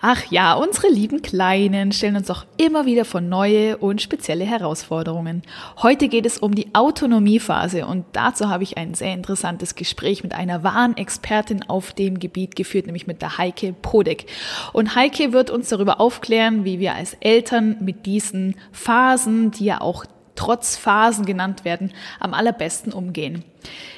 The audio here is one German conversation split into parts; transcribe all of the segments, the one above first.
Ach ja, unsere lieben Kleinen stellen uns auch immer wieder vor neue und spezielle Herausforderungen. Heute geht es um die Autonomiephase und dazu habe ich ein sehr interessantes Gespräch mit einer wahren Expertin auf dem Gebiet geführt, nämlich mit der Heike Podek. Und Heike wird uns darüber aufklären, wie wir als Eltern mit diesen Phasen, die ja auch trotz Phasen genannt werden, am allerbesten umgehen.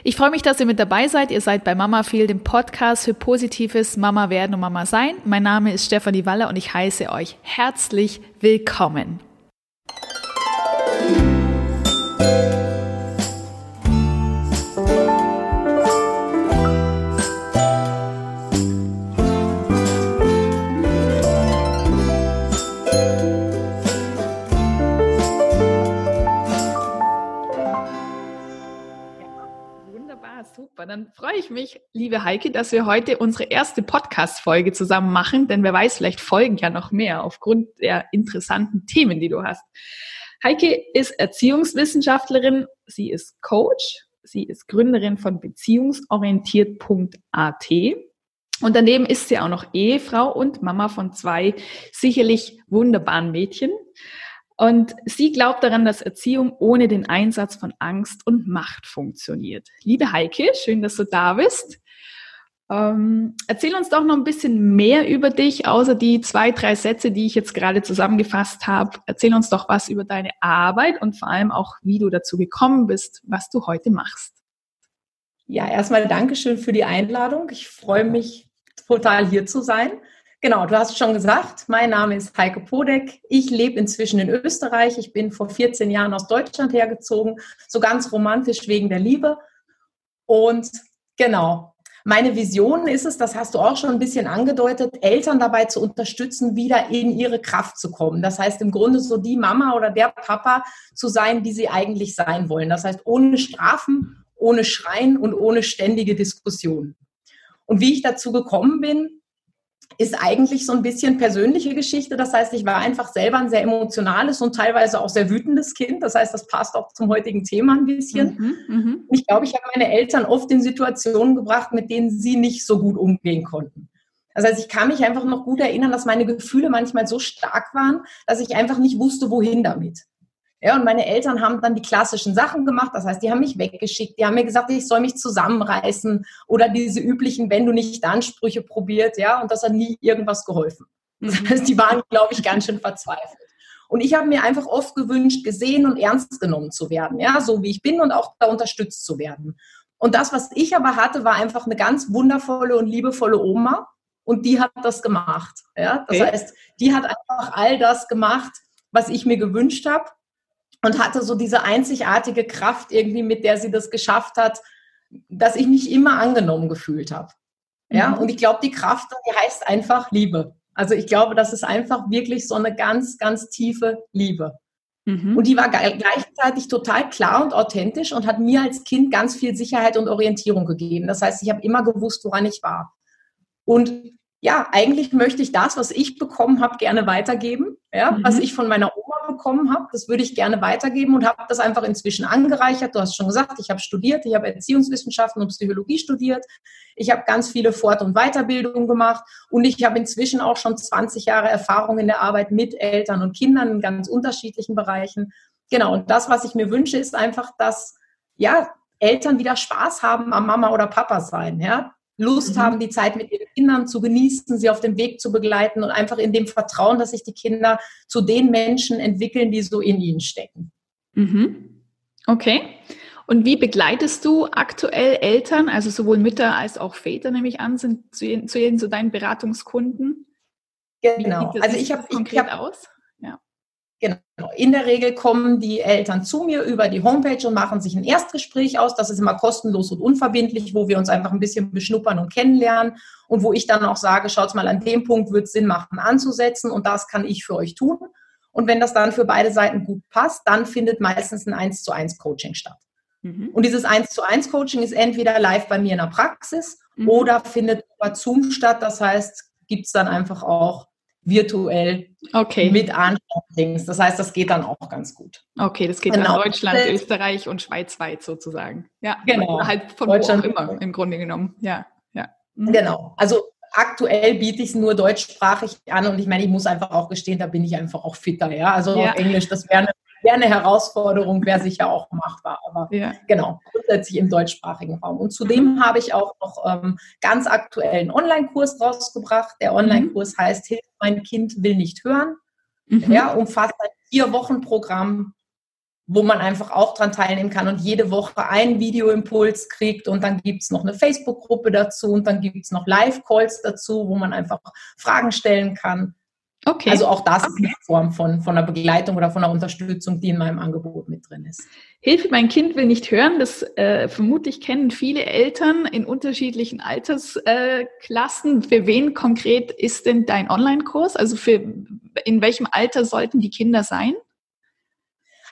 Ich freue mich, dass ihr mit dabei seid. Ihr seid bei Mama Feel, dem Podcast für positives Mama werden und Mama sein. Mein Name ist Stefanie Waller und ich heiße euch herzlich willkommen. Super. Dann freue ich mich, liebe Heike, dass wir heute unsere erste Podcast-Folge zusammen machen, denn wer weiß, vielleicht folgen ja noch mehr aufgrund der interessanten Themen, die du hast. Heike ist Erziehungswissenschaftlerin, sie ist Coach, sie ist Gründerin von beziehungsorientiert.at und daneben ist sie auch noch Ehefrau und Mama von zwei sicherlich wunderbaren Mädchen. Und sie glaubt daran, dass Erziehung ohne den Einsatz von Angst und Macht funktioniert. Liebe Heike, schön, dass du da bist. Ähm, erzähl uns doch noch ein bisschen mehr über dich, außer die zwei, drei Sätze, die ich jetzt gerade zusammengefasst habe. Erzähl uns doch was über deine Arbeit und vor allem auch, wie du dazu gekommen bist, was du heute machst. Ja, erstmal Dankeschön für die Einladung. Ich freue mich total hier zu sein. Genau, du hast schon gesagt, mein Name ist Heike Podek. Ich lebe inzwischen in Österreich. Ich bin vor 14 Jahren aus Deutschland hergezogen, so ganz romantisch wegen der Liebe. Und genau, meine Vision ist es, das hast du auch schon ein bisschen angedeutet, Eltern dabei zu unterstützen, wieder in ihre Kraft zu kommen. Das heißt im Grunde so die Mama oder der Papa zu sein, die sie eigentlich sein wollen. Das heißt ohne Strafen, ohne Schreien und ohne ständige Diskussionen. Und wie ich dazu gekommen bin, ist eigentlich so ein bisschen persönliche Geschichte. Das heißt, ich war einfach selber ein sehr emotionales und teilweise auch sehr wütendes Kind. Das heißt, das passt auch zum heutigen Thema ein bisschen. Mhm, mhm. ich glaube, ich habe meine Eltern oft in Situationen gebracht, mit denen sie nicht so gut umgehen konnten. Das heißt, ich kann mich einfach noch gut erinnern, dass meine Gefühle manchmal so stark waren, dass ich einfach nicht wusste, wohin damit. Ja, und meine Eltern haben dann die klassischen Sachen gemacht. Das heißt, die haben mich weggeschickt. Die haben mir gesagt, ich soll mich zusammenreißen oder diese üblichen, wenn du nicht dann Sprüche probiert. Ja, und das hat nie irgendwas geholfen. Das mhm. heißt, die waren, glaube ich, ganz schön verzweifelt. Und ich habe mir einfach oft gewünscht, gesehen und ernst genommen zu werden. Ja, so wie ich bin und auch da unterstützt zu werden. Und das, was ich aber hatte, war einfach eine ganz wundervolle und liebevolle Oma. Und die hat das gemacht. Ja, das okay. heißt, die hat einfach all das gemacht, was ich mir gewünscht habe und hatte so diese einzigartige Kraft irgendwie, mit der sie das geschafft hat, dass ich mich immer angenommen gefühlt habe. Ja, mhm. und ich glaube, die Kraft, die heißt einfach Liebe. Also ich glaube, das ist einfach wirklich so eine ganz, ganz tiefe Liebe. Mhm. Und die war gleichzeitig total klar und authentisch und hat mir als Kind ganz viel Sicherheit und Orientierung gegeben. Das heißt, ich habe immer gewusst, woran ich war. Und ja, eigentlich möchte ich das, was ich bekommen habe, gerne weitergeben. Ja, mhm. was ich von meiner bekommen habe, das würde ich gerne weitergeben und habe das einfach inzwischen angereichert. Du hast schon gesagt, ich habe studiert, ich habe Erziehungswissenschaften und Psychologie studiert. Ich habe ganz viele Fort- und Weiterbildungen gemacht und ich habe inzwischen auch schon 20 Jahre Erfahrung in der Arbeit mit Eltern und Kindern in ganz unterschiedlichen Bereichen. Genau. Und das, was ich mir wünsche, ist einfach, dass ja Eltern wieder Spaß haben am Mama oder Papa sein. Ja, Lust mhm. haben, die Zeit mit ihren Kindern zu genießen, sie auf dem Weg zu begleiten und einfach in dem Vertrauen, dass sich die Kinder zu den Menschen entwickeln, die so in ihnen stecken. Mhm. Okay. Und wie begleitest du aktuell Eltern, also sowohl Mütter als auch Väter, nehme ich an, sind zu, zu, zu deinen Beratungskunden? Genau. also ich habe konkret ich hab, aus. Genau. In der Regel kommen die Eltern zu mir über die Homepage und machen sich ein Erstgespräch aus. Das ist immer kostenlos und unverbindlich, wo wir uns einfach ein bisschen beschnuppern und kennenlernen und wo ich dann auch sage, schaut mal, an dem Punkt wird es Sinn machen anzusetzen und das kann ich für euch tun. Und wenn das dann für beide Seiten gut passt, dann findet meistens ein 1 zu 1 Coaching statt. Mhm. Und dieses 1 zu 1 Coaching ist entweder live bei mir in der Praxis mhm. oder findet über Zoom statt. Das heißt, gibt es dann einfach auch virtuell okay. mit Anschautings. Das heißt, das geht dann auch ganz gut. Okay, das geht genau. in Deutschland, Österreich und Schweiz weit sozusagen. Ja, genau. Halt von wo auch immer im Grunde genommen. Ja, ja. Mhm. Genau. Also aktuell biete ich es nur deutschsprachig an und ich meine, ich muss einfach auch gestehen, da bin ich einfach auch fitter, ja. Also ja. auf Englisch, das wäre eine, wär eine Herausforderung, wäre sicher auch machbar, aber ja. genau, grundsätzlich im deutschsprachigen Raum. Und zudem habe ich auch noch ähm, ganz aktuellen Online-Kurs rausgebracht. Der Online-Kurs mhm. heißt Hilf, mein Kind will nicht hören. Mhm. Ja, umfasst ein vier Wochen Programm wo man einfach auch dran teilnehmen kann und jede Woche einen Videoimpuls kriegt und dann gibt es noch eine Facebook-Gruppe dazu und dann gibt es noch Live-Calls dazu, wo man einfach Fragen stellen kann. Okay. Also auch das okay. ist eine Form von, von einer Begleitung oder von einer Unterstützung, die in meinem Angebot mit drin ist. Hilfe, mein Kind will nicht hören. Das äh, vermutlich kennen viele Eltern in unterschiedlichen Altersklassen. Äh, für wen konkret ist denn dein Online-Kurs? Also für in welchem Alter sollten die Kinder sein?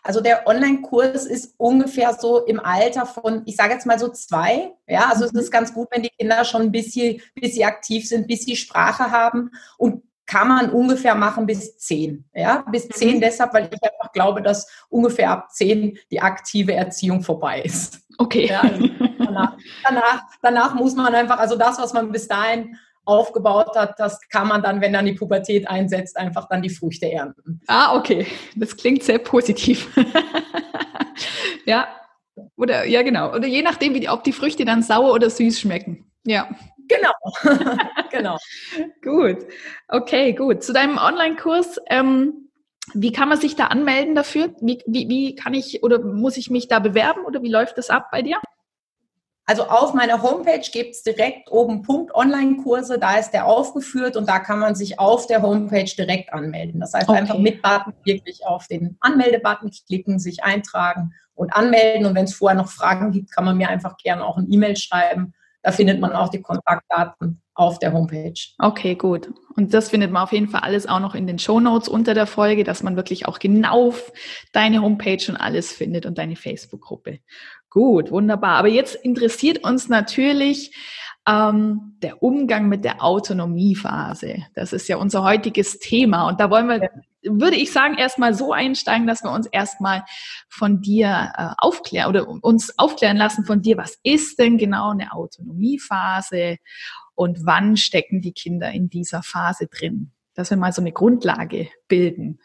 Also der Online-Kurs ist ungefähr so im Alter von, ich sage jetzt mal so zwei. Ja, also es ist ganz gut, wenn die Kinder schon ein bisschen, bisschen aktiv sind, bis sie Sprache haben und kann man ungefähr machen bis zehn. Ja, bis mhm. zehn deshalb, weil ich einfach glaube, dass ungefähr ab zehn die aktive Erziehung vorbei ist. Okay. Ja, also danach, danach, danach muss man einfach, also das, was man bis dahin aufgebaut hat, das kann man dann, wenn dann die Pubertät einsetzt, einfach dann die Früchte ernten. Ah, okay. Das klingt sehr positiv. ja. Oder, ja, genau. Oder je nachdem, wie die, ob die Früchte dann sauer oder süß schmecken. Ja. Genau. genau. gut. Okay, gut. Zu deinem Online-Kurs, ähm, wie kann man sich da anmelden dafür? Wie, wie, wie kann ich oder muss ich mich da bewerben oder wie läuft das ab bei dir? Also auf meiner Homepage gibt es direkt oben Punkt Online-Kurse, da ist der aufgeführt und da kann man sich auf der Homepage direkt anmelden. Das heißt okay. einfach mit Button wirklich auf den Anmelde-Button klicken, sich eintragen und anmelden. Und wenn es vorher noch Fragen gibt, kann man mir einfach gerne auch ein E-Mail schreiben. Da findet man auch die Kontaktdaten auf der Homepage. Okay, gut. Und das findet man auf jeden Fall alles auch noch in den Show Notes unter der Folge, dass man wirklich auch genau deine Homepage und alles findet und deine Facebook-Gruppe. Gut, wunderbar. Aber jetzt interessiert uns natürlich ähm, der Umgang mit der Autonomiephase. Das ist ja unser heutiges Thema. Und da wollen wir, würde ich sagen, erstmal so einsteigen, dass wir uns erstmal von dir äh, aufklären oder uns aufklären lassen von dir, was ist denn genau eine Autonomiephase und wann stecken die Kinder in dieser Phase drin? Dass wir mal so eine Grundlage bilden.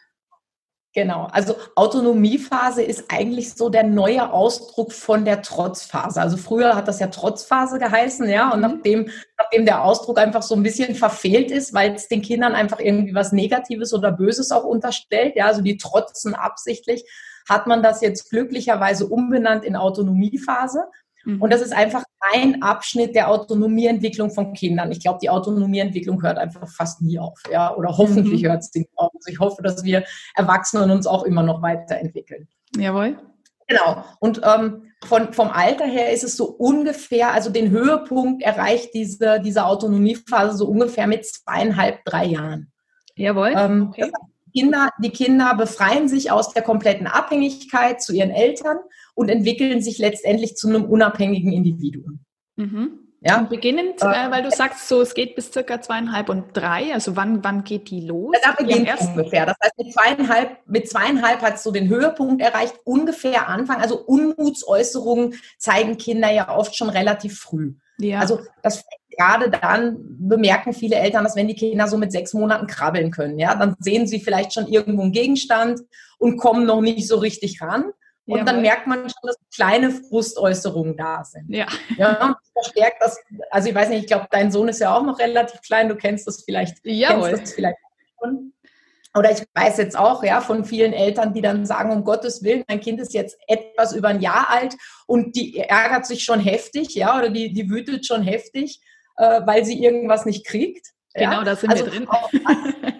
Genau, also Autonomiephase ist eigentlich so der neue Ausdruck von der Trotzphase. Also früher hat das ja Trotzphase geheißen, ja, und mhm. nachdem, nachdem der Ausdruck einfach so ein bisschen verfehlt ist, weil es den Kindern einfach irgendwie was Negatives oder Böses auch unterstellt, ja, also die trotzen absichtlich, hat man das jetzt glücklicherweise umbenannt in Autonomiephase. Mhm. Und das ist einfach ein Abschnitt der Autonomieentwicklung von Kindern. Ich glaube, die Autonomieentwicklung hört einfach fast nie auf, ja, oder hoffentlich mhm. hört es nie auf. Also ich hoffe, dass wir Erwachsenen uns auch immer noch weiterentwickeln. Jawohl. Genau. Und ähm, von, vom Alter her ist es so ungefähr, also den Höhepunkt erreicht diese, diese Autonomiephase so ungefähr mit zweieinhalb, drei Jahren. Jawohl. Ähm, okay. Kinder, die Kinder befreien sich aus der kompletten Abhängigkeit zu ihren Eltern und entwickeln sich letztendlich zu einem unabhängigen Individuum. Mhm. Ja. Und beginnend, äh, weil du sagst, so es geht bis circa zweieinhalb und drei. Also wann, wann geht die los? Da beginnt ja, ungefähr. Das heißt, mit zweieinhalb, mit zweieinhalb hat es so den Höhepunkt erreicht, ungefähr Anfang. Also Unmutsäußerungen zeigen Kinder ja oft schon relativ früh. Ja. Also das gerade dann bemerken viele Eltern, dass wenn die Kinder so mit sechs Monaten krabbeln können, ja, dann sehen sie vielleicht schon irgendwo einen Gegenstand und kommen noch nicht so richtig ran. Und Jawohl. dann merkt man schon, dass kleine Frustäußerungen da sind. Ja. ja verstärkt das, also ich weiß nicht, ich glaube, dein Sohn ist ja auch noch relativ klein, du kennst das vielleicht. Jawohl. Kennst das vielleicht schon. Oder ich weiß jetzt auch, ja, von vielen Eltern, die dann sagen, um Gottes Willen, mein Kind ist jetzt etwas über ein Jahr alt und die ärgert sich schon heftig, ja, oder die, die wütet schon heftig, äh, weil sie irgendwas nicht kriegt. Genau, ja? da sind also wir drin. ja.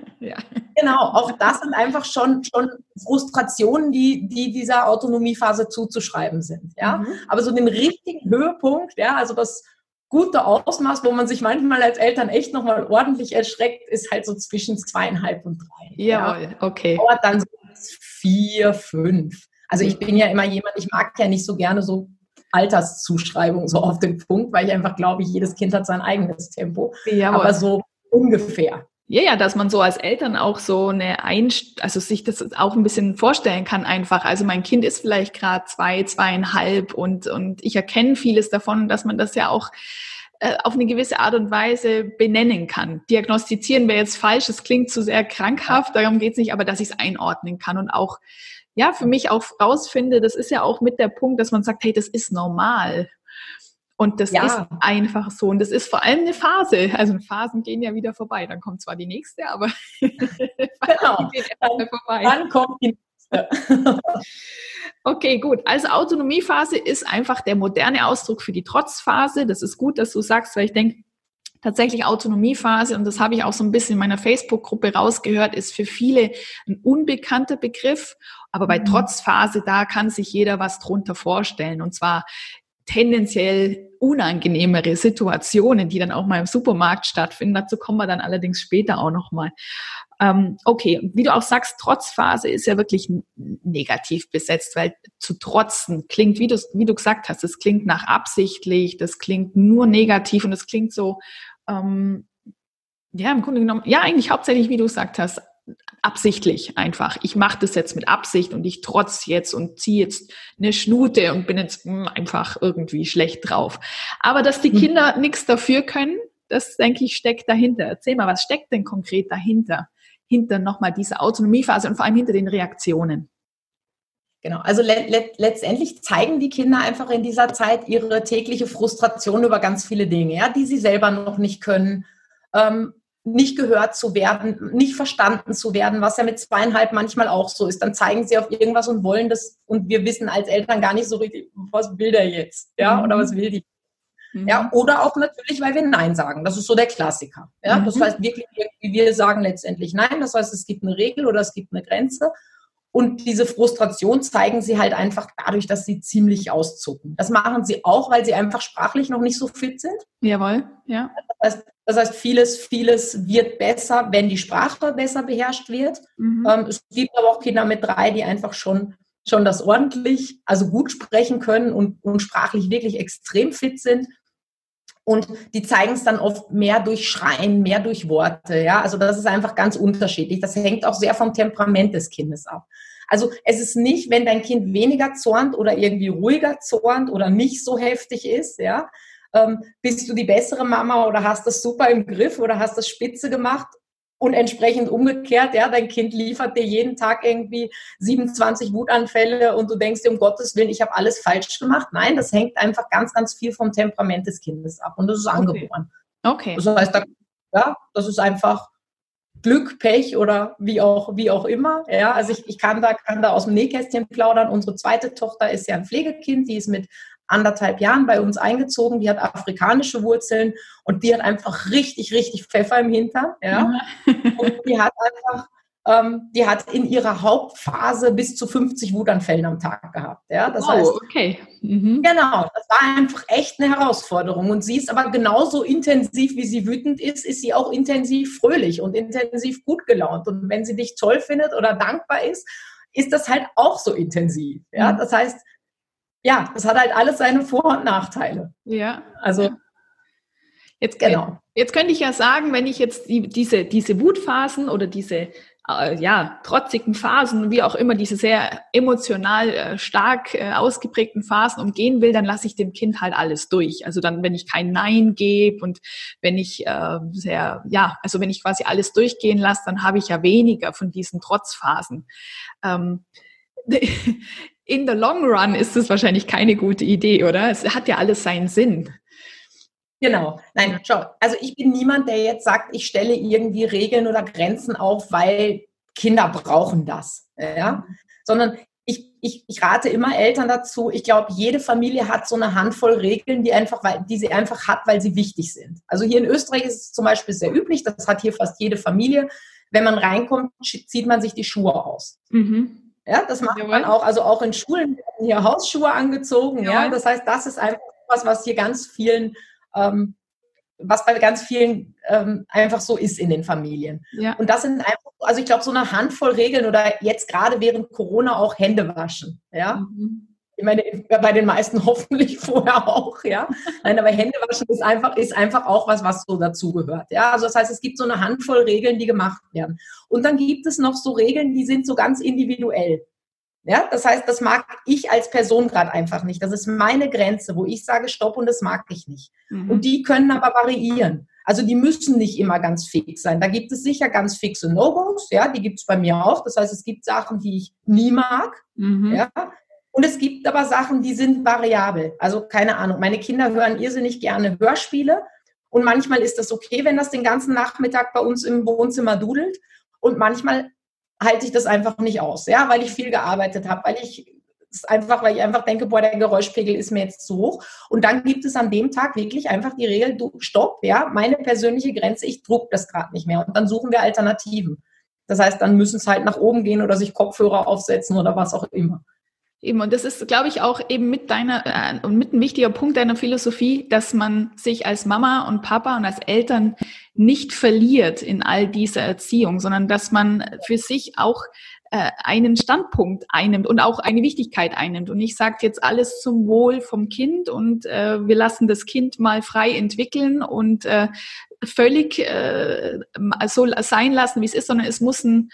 Genau, auch das sind einfach schon, schon Frustrationen, die, die dieser Autonomiephase zuzuschreiben sind. Ja? Mhm. Aber so den richtigen Höhepunkt, ja, also das gute Ausmaß, wo man sich manchmal als Eltern echt nochmal ordentlich erschreckt, ist halt so zwischen zweieinhalb und drei. Jawohl, ja. okay. Dauert dann so vier, fünf. Also ich bin ja immer jemand, ich mag ja nicht so gerne so Alterszuschreibung so auf den Punkt, weil ich einfach glaube, jedes Kind hat sein eigenes Tempo. Jawohl. Aber so ungefähr. Ja, ja, dass man so als Eltern auch so eine Einst also sich das auch ein bisschen vorstellen kann einfach. Also mein Kind ist vielleicht gerade zwei, zweieinhalb und, und ich erkenne vieles davon, dass man das ja auch äh, auf eine gewisse Art und Weise benennen kann. Diagnostizieren wäre jetzt falsch, es klingt zu sehr krankhaft, darum geht es nicht, aber dass ich es einordnen kann und auch, ja, für mich auch rausfinde, das ist ja auch mit der Punkt, dass man sagt, hey, das ist normal. Und das ja. ist einfach so. Und das ist vor allem eine Phase. Also Phasen gehen ja wieder vorbei. Dann kommt zwar die nächste, aber genau. dann, dann kommt die nächste. okay, gut. Also Autonomiephase ist einfach der moderne Ausdruck für die Trotzphase. Das ist gut, dass du sagst, weil ich denke, tatsächlich Autonomiephase, und das habe ich auch so ein bisschen in meiner Facebook-Gruppe rausgehört, ist für viele ein unbekannter Begriff. Aber bei mhm. Trotzphase, da kann sich jeder was drunter vorstellen. Und zwar tendenziell unangenehmere Situationen, die dann auch mal im Supermarkt stattfinden. Dazu kommen wir dann allerdings später auch nochmal. Ähm, okay, wie du auch sagst, Trotzphase ist ja wirklich negativ besetzt, weil zu trotzen klingt, wie du, wie du gesagt hast, das klingt nach absichtlich, das klingt nur negativ und das klingt so, ähm, ja, im Grunde genommen, ja, eigentlich hauptsächlich, wie du gesagt hast, absichtlich einfach. Ich mache das jetzt mit Absicht und ich trotz jetzt und ziehe jetzt eine Schnute und bin jetzt mh, hm, einfach irgendwie schlecht drauf. Aber dass die hm. Kinder mhm. nichts dafür können, das denke ich steckt dahinter. Erzähl mal, was steckt denn konkret dahinter? Hinter nochmal diese Autonomiephase und vor allem hinter den Reaktionen. Genau, also le le letztendlich zeigen die Kinder einfach in dieser Zeit ihre tägliche Frustration über ganz viele Dinge, ja, die sie selber noch nicht können. Ähm, nicht gehört zu werden, nicht verstanden zu werden, was ja mit zweieinhalb manchmal auch so ist. Dann zeigen sie auf irgendwas und wollen das und wir wissen als Eltern gar nicht so richtig, was will der jetzt, ja, mhm. oder was will die. Mhm. Ja, oder auch natürlich, weil wir Nein sagen. Das ist so der Klassiker. Ja, mhm. das heißt wirklich, wir sagen letztendlich Nein. Das heißt, es gibt eine Regel oder es gibt eine Grenze. Und diese Frustration zeigen sie halt einfach dadurch, dass sie ziemlich auszucken. Das machen sie auch, weil sie einfach sprachlich noch nicht so fit sind. Jawohl, ja. Das heißt, das heißt vieles, vieles wird besser, wenn die Sprache besser beherrscht wird. Mhm. Ähm, es gibt aber auch Kinder mit drei, die einfach schon, schon das ordentlich, also gut sprechen können und, und sprachlich wirklich extrem fit sind. Und die zeigen es dann oft mehr durch Schreien, mehr durch Worte. Ja, also das ist einfach ganz unterschiedlich. Das hängt auch sehr vom Temperament des Kindes ab. Also es ist nicht, wenn dein Kind weniger zornt oder irgendwie ruhiger zornt oder nicht so heftig ist, ja, ähm, bist du die bessere Mama oder hast das super im Griff oder hast das spitze gemacht und entsprechend umgekehrt, ja, dein Kind liefert dir jeden Tag irgendwie 27 Wutanfälle und du denkst dir, um Gottes Willen, ich habe alles falsch gemacht. Nein, das hängt einfach ganz, ganz viel vom Temperament des Kindes ab und das ist angeboren. Okay. Das heißt, da, ja, das ist einfach Glück, Pech oder wie auch, wie auch immer. Ja, also ich, ich kann da, kann da aus dem Nähkästchen plaudern. Unsere zweite Tochter ist ja ein Pflegekind, die ist mit anderthalb Jahren bei uns eingezogen, die hat afrikanische Wurzeln und die hat einfach richtig, richtig Pfeffer im Hintern. Ja? Und die hat einfach, ähm, die hat in ihrer Hauptphase bis zu 50 Wutanfällen am Tag gehabt. Ja? Das oh, heißt, okay. Mhm. Genau, das war einfach echt eine Herausforderung. Und sie ist aber genauso intensiv, wie sie wütend ist, ist sie auch intensiv fröhlich und intensiv gut gelaunt. Und wenn sie dich toll findet oder dankbar ist, ist das halt auch so intensiv. Ja? Mhm. Das heißt, ja, das hat halt alles seine Vor- und Nachteile. Ja. Also. Jetzt, genau. jetzt könnte ich ja sagen, wenn ich jetzt die, diese, diese Wutphasen oder diese äh, ja, trotzigen Phasen, wie auch immer, diese sehr emotional äh, stark äh, ausgeprägten Phasen umgehen will, dann lasse ich dem Kind halt alles durch. Also dann, wenn ich kein Nein gebe und wenn ich äh, sehr, ja, also wenn ich quasi alles durchgehen lasse, dann habe ich ja weniger von diesen Trotzphasen. Ähm, in the long run ist es wahrscheinlich keine gute Idee, oder? Es hat ja alles seinen Sinn. Genau. Nein, schau, also ich bin niemand, der jetzt sagt, ich stelle irgendwie Regeln oder Grenzen auf, weil Kinder brauchen das. Ja? Sondern ich, ich, ich rate immer Eltern dazu, ich glaube, jede Familie hat so eine Handvoll Regeln, die, einfach, die sie einfach hat, weil sie wichtig sind. Also hier in Österreich ist es zum Beispiel sehr üblich, das hat hier fast jede Familie. Wenn man reinkommt, zieht man sich die Schuhe aus. Mhm. Ja, das macht Jawohl. man auch. Also auch in Schulen werden hier Hausschuhe angezogen. Ja, das heißt, das ist einfach was, was hier ganz vielen, ähm, was bei ganz vielen ähm, einfach so ist in den Familien. Ja. Und das sind einfach, also ich glaube, so eine Handvoll Regeln oder jetzt gerade während Corona auch Hände waschen. Ja. Mhm ich meine, bei den meisten hoffentlich vorher auch, ja. Nein, aber Händewaschen ist einfach, ist einfach auch was, was so dazugehört. Ja, also das heißt, es gibt so eine Handvoll Regeln, die gemacht werden. Und dann gibt es noch so Regeln, die sind so ganz individuell. Ja, das heißt, das mag ich als Person gerade einfach nicht. Das ist meine Grenze, wo ich sage Stopp und das mag ich nicht. Mhm. Und die können aber variieren. Also die müssen nicht immer ganz fix sein. Da gibt es sicher ganz fixe No-Gos, ja, die gibt es bei mir auch. Das heißt, es gibt Sachen, die ich nie mag, mhm. ja. Und es gibt aber Sachen, die sind variabel. Also keine Ahnung, meine Kinder hören irrsinnig gerne Hörspiele. Und manchmal ist das okay, wenn das den ganzen Nachmittag bei uns im Wohnzimmer dudelt. Und manchmal halte ich das einfach nicht aus, ja, weil ich viel gearbeitet habe, weil ich einfach, weil ich einfach denke, boah, der Geräuschpegel ist mir jetzt zu hoch. Und dann gibt es an dem Tag wirklich einfach die Regel, du, stopp, ja, meine persönliche Grenze, ich druck das gerade nicht mehr. Und dann suchen wir Alternativen. Das heißt, dann müssen es halt nach oben gehen oder sich Kopfhörer aufsetzen oder was auch immer. Eben, und das ist, glaube ich, auch eben mit deiner äh, mit ein wichtiger Punkt deiner Philosophie, dass man sich als Mama und Papa und als Eltern nicht verliert in all dieser Erziehung, sondern dass man für sich auch äh, einen Standpunkt einnimmt und auch eine Wichtigkeit einnimmt. Und ich sage jetzt alles zum Wohl vom Kind und äh, wir lassen das Kind mal frei entwickeln und äh, völlig äh, so sein lassen, wie es ist, sondern es muss ein,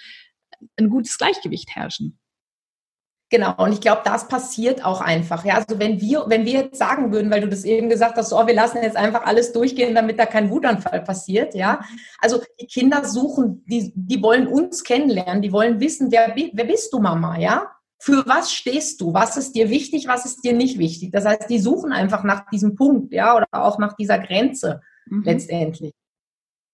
ein gutes Gleichgewicht herrschen. Genau, und ich glaube, das passiert auch einfach. Ja, also wenn wir, wenn wir jetzt sagen würden, weil du das eben gesagt hast, so, oh, wir lassen jetzt einfach alles durchgehen, damit da kein Wutanfall passiert, ja. Also die Kinder suchen, die, die wollen uns kennenlernen, die wollen wissen, wer, wer bist du, Mama, ja? Für was stehst du? Was ist dir wichtig? Was ist dir nicht wichtig? Das heißt, die suchen einfach nach diesem Punkt, ja, oder auch nach dieser Grenze mhm. letztendlich.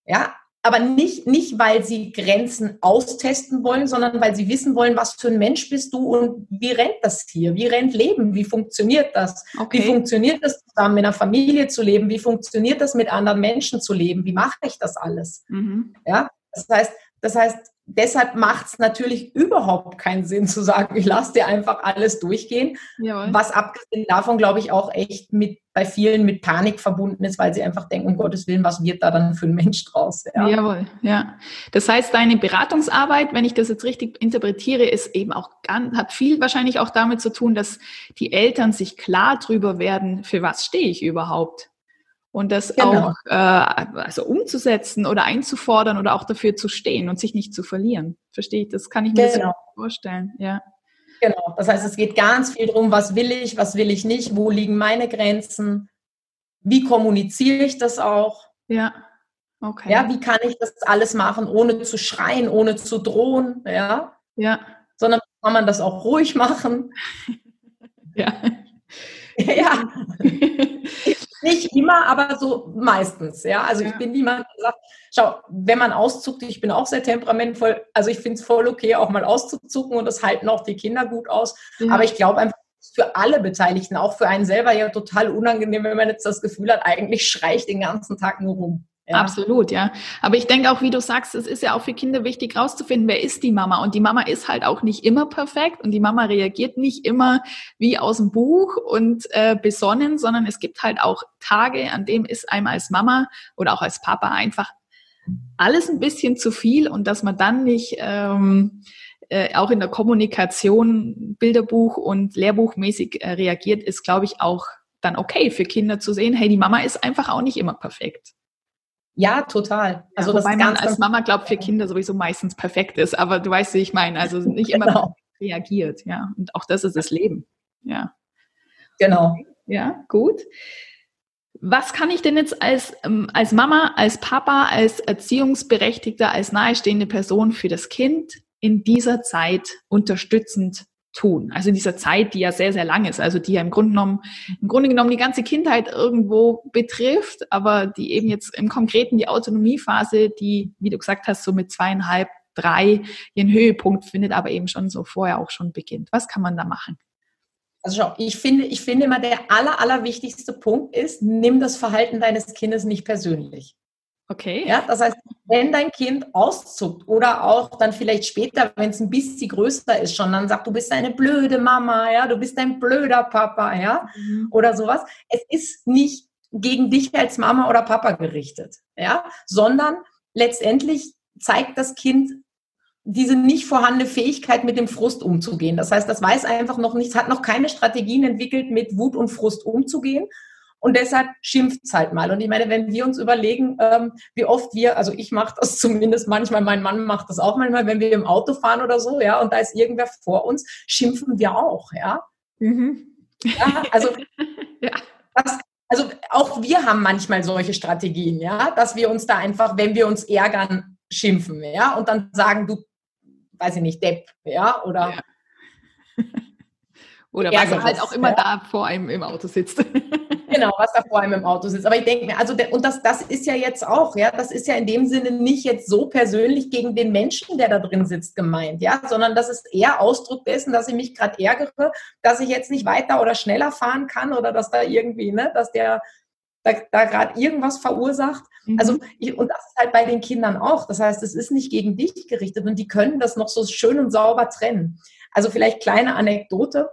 Ja, aber nicht, nicht, weil sie Grenzen austesten wollen, sondern weil sie wissen wollen, was für ein Mensch bist du und wie rennt das hier? Wie rennt Leben? Wie funktioniert das? Okay. Wie funktioniert das zusammen mit einer Familie zu leben? Wie funktioniert das mit anderen Menschen zu leben? Wie mache ich das alles? Mhm. Ja, das heißt, das heißt, deshalb macht es natürlich überhaupt keinen Sinn zu sagen, ich lasse dir einfach alles durchgehen. Jawohl. Was abgesehen davon, glaube ich, auch echt mit bei vielen mit Panik verbunden ist, weil sie einfach denken, um Gottes Willen, was wird da dann für ein Mensch draus? Ja. Jawohl, ja. Das heißt, deine Beratungsarbeit, wenn ich das jetzt richtig interpretiere, ist eben auch ganz, hat viel wahrscheinlich auch damit zu tun, dass die Eltern sich klar drüber werden, für was stehe ich überhaupt? Und das genau. auch äh, also umzusetzen oder einzufordern oder auch dafür zu stehen und sich nicht zu verlieren. Verstehe ich? Das kann ich mir genau. so vorstellen. Ja. Genau. Das heißt, es geht ganz viel darum, was will ich, was will ich nicht, wo liegen meine Grenzen, wie kommuniziere ich das auch. Ja. Okay. Ja, wie kann ich das alles machen, ohne zu schreien, ohne zu drohen, ja? Ja. Sondern kann man das auch ruhig machen. ja. ja. Nicht immer, aber so meistens. Ja, also ja. ich bin niemand, der sagt, schau, wenn man auszuckt, ich bin auch sehr temperamentvoll, also ich finde es voll okay, auch mal auszuzucken und das halten auch die Kinder gut aus. Ja. Aber ich glaube einfach, für alle Beteiligten, auch für einen selber ja total unangenehm, wenn man jetzt das Gefühl hat, eigentlich schrei ich den ganzen Tag nur rum. Ja. Absolut, ja. Aber ich denke auch, wie du sagst, es ist ja auch für Kinder wichtig rauszufinden, wer ist die Mama. Und die Mama ist halt auch nicht immer perfekt und die Mama reagiert nicht immer wie aus dem Buch und äh, besonnen, sondern es gibt halt auch Tage, an dem ist einem als Mama oder auch als Papa einfach alles ein bisschen zu viel und dass man dann nicht ähm, äh, auch in der Kommunikation Bilderbuch und Lehrbuchmäßig äh, reagiert, ist, glaube ich, auch dann okay für Kinder zu sehen, hey, die Mama ist einfach auch nicht immer perfekt. Ja, total. Also ja, wobei das man als Mama glaubt, für Kinder sowieso meistens perfekt ist, aber du weißt, wie ich meine. Also nicht immer genau. reagiert, ja. Und auch das ist das Leben. Ja. Genau. Ja, gut. Was kann ich denn jetzt als, ähm, als Mama, als Papa, als Erziehungsberechtigter, als nahestehende Person für das Kind in dieser Zeit unterstützend tun. Also in dieser Zeit, die ja sehr, sehr lang ist, also die ja im Grunde genommen, im Grunde genommen die ganze Kindheit irgendwo betrifft, aber die eben jetzt im Konkreten die Autonomiephase, die, wie du gesagt hast, so mit zweieinhalb, drei ihren Höhepunkt findet, aber eben schon so vorher auch schon beginnt. Was kann man da machen? Also schau, ich finde, ich finde immer der aller, aller wichtigste Punkt ist, nimm das Verhalten deines Kindes nicht persönlich. Okay. Ja, das heißt, wenn dein Kind auszuckt oder auch dann vielleicht später, wenn es ein bisschen größer ist schon, dann sagt, du bist eine blöde Mama, ja, du bist ein blöder Papa, ja, mhm. oder sowas. Es ist nicht gegen dich als Mama oder Papa gerichtet, ja, sondern letztendlich zeigt das Kind diese nicht vorhandene Fähigkeit, mit dem Frust umzugehen. Das heißt, das weiß einfach noch nicht, hat noch keine Strategien entwickelt, mit Wut und Frust umzugehen Und deshalb schimpft es halt mal. Und ich meine, wenn wir uns überlegen, ähm, wie oft wir, also ich mache das zumindest manchmal, mein Mann macht das auch manchmal, wenn wir im Auto fahren oder so, ja, und da ist irgendwer vor uns, schimpfen wir auch, ja. Mhm. ja also, ja. Das, also auch wir haben manchmal solche Strategien, ja, dass wir uns da einfach, wenn wir uns ärgern, schimpfen, ja, und dann sagen, du, weiß ich nicht, Depp, ja, oder ja. Oder was halt auch immer ja. da vor einem im Auto sitzt. Genau, was da vor einem im Auto sitzt. Aber ich denke mir, also und das, das ist ja jetzt auch, ja, das ist ja in dem Sinne nicht jetzt so persönlich gegen den Menschen, der da drin sitzt, gemeint, ja, sondern das ist eher Ausdruck dessen, dass ich mich gerade ärgere, dass ich jetzt nicht weiter oder schneller fahren kann oder dass da irgendwie, ne, dass der da, da gerade irgendwas verursacht. Mhm. Also, ich, und das ist halt bei den Kindern auch. Das heißt, es ist nicht gegen dich gerichtet und die können das noch so schön und sauber trennen. Also vielleicht kleine Anekdote.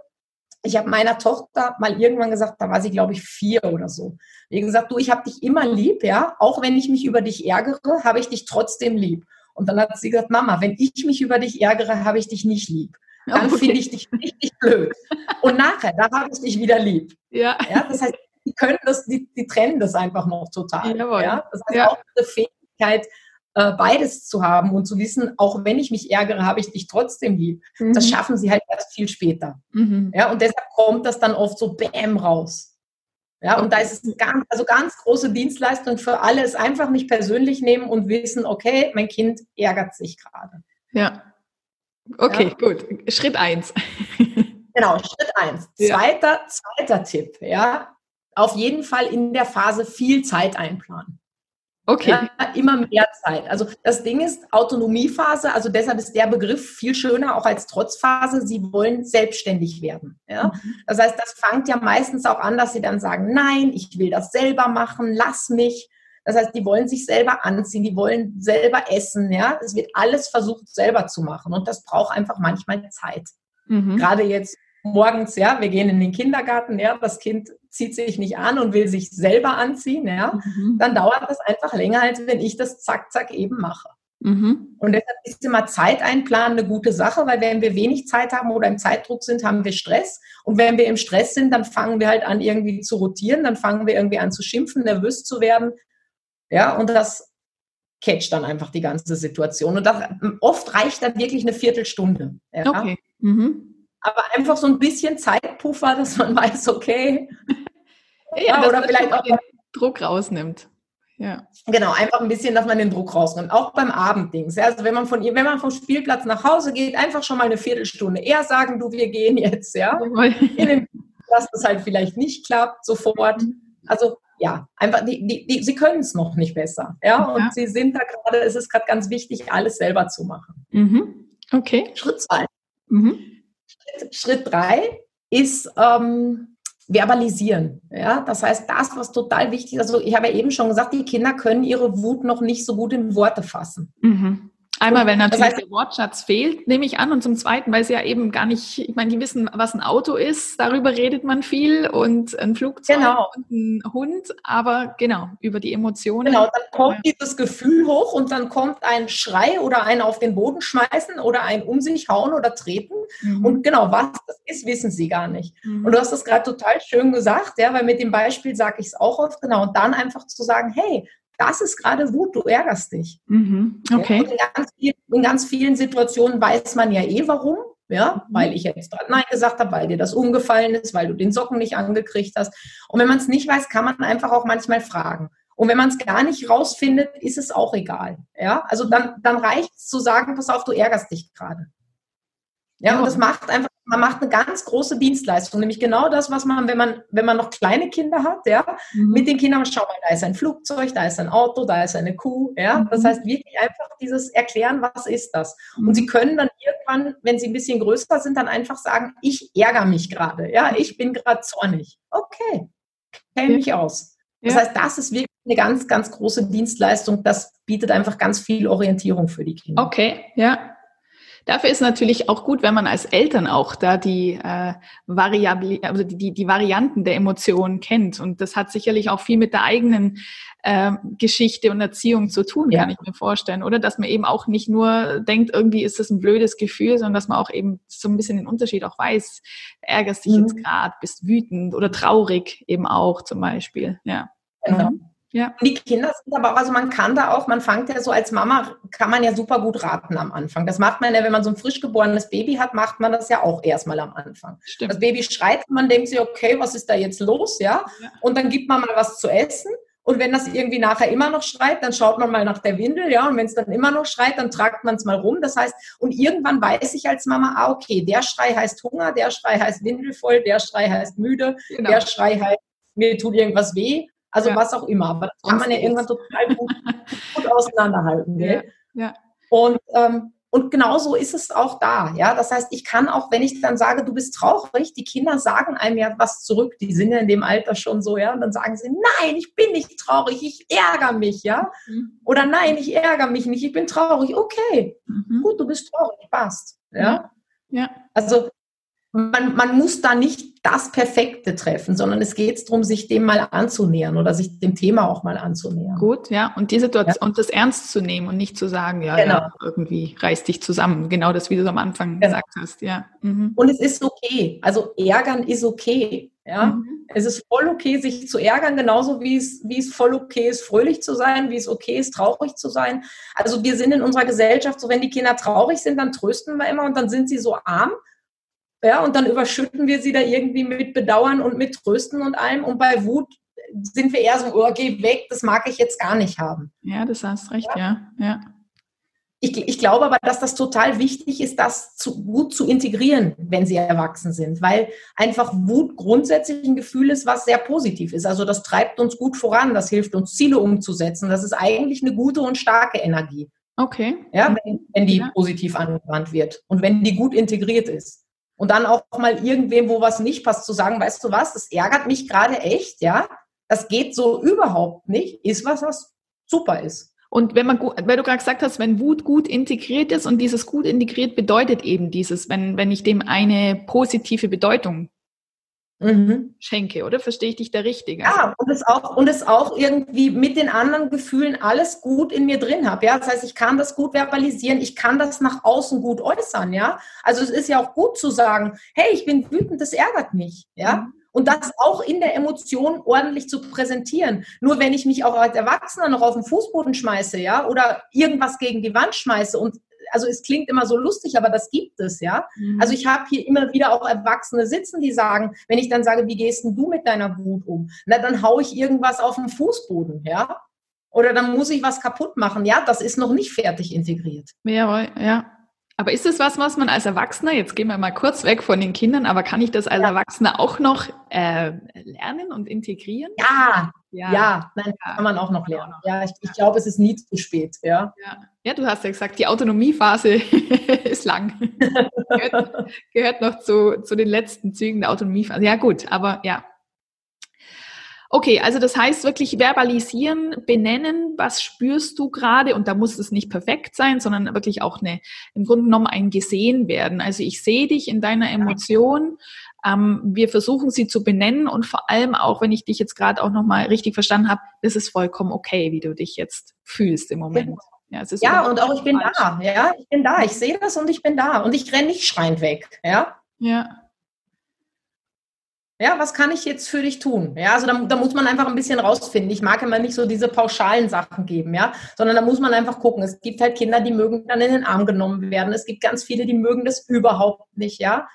Ich habe meiner Tochter mal irgendwann gesagt, da war sie, glaube ich, vier oder so. Wie gesagt, du, ich habe dich immer lieb, ja. Auch wenn ich mich über dich ärgere, habe ich dich trotzdem lieb. Und dann hat sie gesagt, Mama, wenn ich mich über dich ärgere, habe ich dich nicht lieb. Dann okay. finde ich dich richtig blöd. Und nachher, da habe ich dich wieder lieb. Ja. ja das heißt, die können das, die, die trennen das einfach noch total. Jawohl. Ja. Das heißt, ja. auch diese Fähigkeit, äh, beides zu haben und zu wissen, auch wenn ich mich ärgere, habe ich dich trotzdem lieb. Mhm. Das schaffen sie halt erst viel später. Mhm. Ja, und deshalb kommt das dann oft so bäm raus. Ja, und da ist es ganz, also ganz große Dienstleistung für alle, es einfach nicht persönlich nehmen und wissen, okay, mein Kind ärgert sich gerade. Ja. Okay, ja. gut. Schritt eins. genau, Schritt eins. Zweiter, ja. zweiter Tipp, ja. Auf jeden Fall in der Phase viel Zeit einplanen. Okay. Ja, immer mehr Zeit. Also das Ding ist Autonomiephase, also deshalb ist der Begriff viel schöner auch als Trotzphase. Sie wollen selbstständig werden. Ja? Mhm. Das heißt, das fängt ja meistens auch an, dass sie dann sagen, nein, ich will das selber machen, lass mich. Das heißt, die wollen sich selber anziehen, die wollen selber essen. Ja, es wird alles versucht selber zu machen und das braucht einfach manchmal Zeit. Mhm. Gerade jetzt morgens, ja, wir gehen in den Kindergarten, ja, das Kind zieht sich nicht an und will sich selber anziehen, ja, mhm. dann dauert das einfach länger, als wenn ich das zack, zack eben mache. Mhm. Und deshalb ist immer Zeit einplanen eine gute Sache, weil wenn wir wenig Zeit haben oder im Zeitdruck sind, haben wir Stress. Und wenn wir im Stress sind, dann fangen wir halt an, irgendwie zu rotieren, dann fangen wir irgendwie an zu schimpfen, nervös zu werden. Ja, und das catcht dann einfach die ganze Situation. Und das, oft reicht dann wirklich eine Viertelstunde. Ja? Okay. Mhm aber einfach so ein bisschen Zeitpuffer, dass man weiß, okay. Ja, ja oder vielleicht auch den Druck rausnimmt. Ja. Genau, einfach ein bisschen, dass man den Druck rausnimmt. Auch beim Abenddings. Also wenn man von wenn man vom Spielplatz nach Hause geht, einfach schon mal eine Viertelstunde eher sagen, du, wir gehen jetzt, ja. In dem, dass das halt vielleicht nicht klappt, sofort. Mhm. Also ja, einfach, die, die, die, sie können es noch nicht besser. Ja, und ja. sie sind da gerade, es ist gerade ganz wichtig, alles selber zu machen. Mhm. Okay. Schritt zwei. Mhm. Schritt, drei ist ähm, verbalisieren. Ja, das heißt, das, was total wichtig ist, also ich habe ja eben schon gesagt, die Kinder können ihre Wut noch nicht so gut in Worte fassen. Mhm. Einmal, weil natürlich das heißt, der Wortschatz fehlt, nehme ich an. Und zum Zweiten, weil sie ja eben gar nicht, ich meine, die wissen, was ein Auto ist, darüber redet man viel und ein Flugzeug genau. und ein Hund, aber genau, über die Emotionen. Genau, dann kommt dieses Gefühl hoch und dann kommt ein Schrei oder ein auf den Boden schmeißen oder ein um sich hauen oder treten. Mhm. Und genau, was das ist, wissen sie gar nicht. Mhm. Und du hast das gerade total schön gesagt, ja, weil mit dem Beispiel sage ich es auch oft, genau. Und dann einfach zu sagen, hey, das ist gerade Wut, du ärgerst dich. Mhm. Okay. Ja, in, ganz viel, in, ganz vielen Situationen weiß man ja eh warum. Ja, weil ich jetzt Nein gesagt habe, weil dir das umgefallen ist, weil du den Socken nicht angekriegt hast. Und wenn man es nicht weiß, kann man einfach auch manchmal fragen. Und wenn man es gar nicht rausfindet, ist es auch egal. Ja, also dann, dann reicht es zu sagen, pass auf, du ärgerst dich gerade. Ja, und das macht einfach, man macht eine ganz große Dienstleistung, nämlich genau das, was man, wenn man, wenn man noch kleine Kinder hat, ja, mhm. mit den Kindern, schau mal, da ist ein Flugzeug, da ist ein Auto, da ist eine Kuh, ja. Mhm. Das heißt wirklich einfach dieses Erklären, was ist das? Mhm. Und sie können dann irgendwann, wenn sie ein bisschen größer sind, dann einfach sagen, ich ärgere mich gerade, ja, ich bin gerade zornig. Okay, kenne mich aus. Das ja. heißt, das ist wirklich eine ganz, ganz große Dienstleistung. Das bietet einfach ganz viel Orientierung für die Kinder. Okay, ja. Dafür ist natürlich auch gut, wenn man als Eltern auch da die äh, Variabli also die, die, die Varianten der Emotionen kennt. Und das hat sicherlich auch viel mit der eigenen äh, Geschichte und Erziehung zu tun, ja. kann ich mir vorstellen. Oder dass man eben auch nicht nur denkt, irgendwie ist das ein blödes Gefühl, sondern dass man auch eben so ein bisschen den Unterschied auch weiß. Ärgerst dich mhm. jetzt gerade, bist wütend oder traurig eben auch zum Beispiel. Ja. Genau. Mhm. Ja. Die Kinder sind aber auch, also man kann da auch, man fängt ja so als Mama, kann man ja super gut raten am Anfang. Das macht man ja, wenn man so ein frisch geborenes Baby hat, macht man das ja auch erstmal am Anfang. Stimmt. Das Baby schreit man denkt sich, okay, was ist da jetzt los, ja? ja? Und dann gibt man mal was zu essen. Und wenn das irgendwie nachher immer noch schreit, dann schaut man mal nach der Windel, ja. Und wenn es dann immer noch schreit, dann tragt man es mal rum. Das heißt, und irgendwann weiß ich als Mama, ah, okay, der Schrei heißt Hunger, der Schrei heißt Windelvoll, der Schrei heißt müde, genau. der Schrei heißt, mir tut irgendwas weh. Also ja. was auch immer. Aber das kann man ja irgendwann total gut, gut auseinanderhalten. Ja. ja. Und, ähm, und genauso ist es auch da. Ja, das heißt, ich kann auch, wenn ich dann sage, du bist traurig, die Kinder sagen einem ja was zurück. Die sind ja in dem Alter schon so, ja. Und dann sagen sie, nein, ich bin nicht traurig, ich ärgere mich, ja. Mhm. Oder nein, ich ärgere mich nicht, ich bin traurig. Okay, mhm. gut, du bist traurig, passt. Ja. ja. Also man, man muss da nicht das Perfekte treffen, sondern es geht darum, sich dem mal anzunähern oder sich dem Thema auch mal anzunähern. Gut, ja, und die Situation ja. und das ernst zu nehmen und nicht zu sagen, ja, genau. ja irgendwie reiß dich zusammen. Genau das, wie du am Anfang genau. gesagt hast, ja. Mhm. Und es ist okay. Also ärgern ist okay. Ja, mhm. es ist voll okay, sich zu ärgern, genauso wie es, wie es voll okay ist, fröhlich zu sein, wie es okay ist, traurig zu sein. Also wir sind in unserer Gesellschaft so, wenn die Kinder traurig sind, dann trösten wir immer und dann sind sie so arm ja, und dann überschütten wir sie da irgendwie mit Bedauern und mit Trösten und allem. Und bei Wut sind wir eher so, oh, geh weg, das mag ich jetzt gar nicht haben. Ja, das hast recht, ja. ja. ja. Ich, ich, glaube aber, dass das total wichtig ist, das zu, Wut zu integrieren, wenn sie erwachsen sind, weil einfach Wut grundsätzlich ein Gefühl ist, was sehr positiv ist. Also das treibt uns gut voran, das hilft uns, Ziele umzusetzen. Das ist eigentlich eine gute und starke Energie. Okay. Ja, wenn, wenn die ja. positiv angewandt wird und wenn die gut integriert ist. Und dann auch mal irgendwem, wo was nicht passt, zu sagen, weißt du was, das ärgert mich gerade echt, ja. Das geht so überhaupt nicht, ist was, was super ist. Und wenn man, weil du gerade gesagt hast, wenn Wut gut integriert ist und dieses gut integriert bedeutet eben dieses, wenn, wenn ich dem eine positive Bedeutung mhm. schenke, oder? Verstehe ich dich da richtig? Also ja, und es, auch, und es auch irgendwie mit den anderen Gefühlen alles gut in mir drin habe. Ja? Das heißt, ich kann das gut verbalisieren, ich kann das nach außen gut äußern. Ja? Also es ist ja auch gut zu sagen, hey, ich bin wütend, das ärgert mich. Ja? Mhm. Und das auch in der Emotion ordentlich zu präsentieren. Nur wenn ich mich auch als Erwachsener noch auf den Fußboden schmeiße, ja, oder irgendwas gegen die Wand schmeiße und also es klingt immer so lustig, aber das gibt es, ja. Mhm. Also ich habe hier immer wieder auch Erwachsene sitzen, die sagen, wenn ich dann sage, wie gehst denn du mit deiner Wut um? Na, dann haue ich irgendwas auf den Fußboden, ja. Oder dann muss ich was kaputt machen. Ja, das ist noch nicht fertig integriert. Jawohl, ja. Aber ist es was, was man als Erwachsener, jetzt gehen wir mal kurz weg von den Kindern, aber kann ich das als ja. Erwachsener auch noch äh, lernen und integrieren? Ja, ja, ja, nein, kann man auch noch lernen. Ja, ich, ich glaube, es ist nie zu spät. Ja. ja. Ja, du hast ja gesagt, die Autonomiephase ist lang. gehört, gehört, noch zu, zu den letzten Zügen der Autonomiephase. Ja, gut, aber ja, Okay, also das heißt wirklich verbalisieren, benennen, was spürst du gerade und da muss es nicht perfekt sein, sondern wirklich auch eine, im Grunde genommen ein gesehen werden. Also ich sehe dich in deiner Emotion. Ähm, wir versuchen sie zu benennen und vor allem auch, wenn ich dich jetzt gerade auch nochmal richtig verstanden habe, das ist vollkommen okay, wie du dich jetzt fühlst im Moment. Genau. Ja, ja und auch ich bin falsch. da, ja, ich bin da, ich sehe das und ich bin da und ich renne nicht schreiend weg, ja. Ja. Ja, was kann ich jetzt für dich tun? Ja, also da, da, muss man einfach ein bisschen rausfinden. Ich mag immer nicht so diese pauschalen Sachen geben, ja, sondern da muss man einfach gucken. Es gibt halt Kinder, die mögen dann in den Arm genommen werden. Es gibt ganz viele, die mögen das überhaupt nicht, ja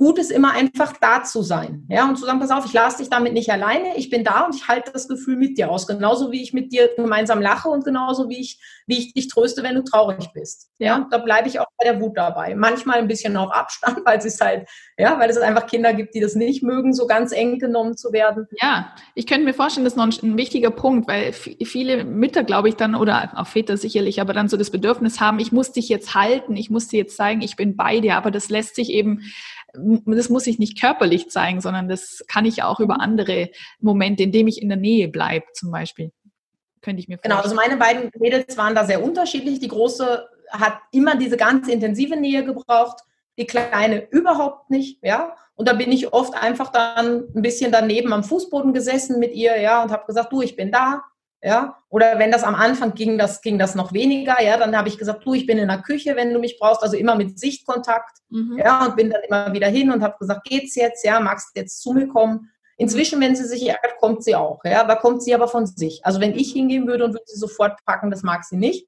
gut ist immer einfach da zu sein. Ja, und zu sagen, pass auf, ich lasse dich damit nicht alleine, ich bin da und ich halte das Gefühl mit dir aus. Genauso wie ich mit dir gemeinsam lache und genauso wie ich, wie ich dich tröste, wenn du traurig bist. Ja, da bleibe ich auch bei der Wut dabei. Manchmal ein bisschen auf Abstand, weil es halt, ja, weil es einfach Kinder gibt, die das nicht mögen, so ganz eng genommen zu werden. Ja, ich könnte mir vorstellen, das ist noch ein, ein wichtiger Punkt, weil viele Mütter, glaube ich, dann, oder auch Väter sicherlich, aber dann so das Bedürfnis haben, ich muss dich jetzt halten, ich muss dir jetzt zeigen, ich bin bei dir, aber das lässt sich eben das muss ich nicht körperlich zeigen, sondern das kann ich auch über andere Momente, indem ich in der Nähe bleibe, zum Beispiel. Könnte ich mir vorstellen. Genau, also meine beiden Mädels waren da sehr unterschiedlich. Die große hat immer diese ganz intensive Nähe gebraucht, die Kleine überhaupt nicht, ja. Und da bin ich oft einfach dann ein bisschen daneben am Fußboden gesessen mit ihr, ja, und habe gesagt, du, ich bin da, ja. Oder wenn das am Anfang ging, das ging das noch weniger, ja, dann habe ich gesagt, du, ich bin in der Küche, wenn du mich brauchst, also immer mit Sichtkontakt, mhm. ja, und bin dann immer wieder hin und habe gesagt, geht's jetzt, ja, magst du jetzt zu mir kommen? Inzwischen, wenn sie sich ärgert, kommt sie auch, ja, da kommt sie aber von sich. Also wenn ich hingehen würde und würde sie sofort packen, das mag sie nicht.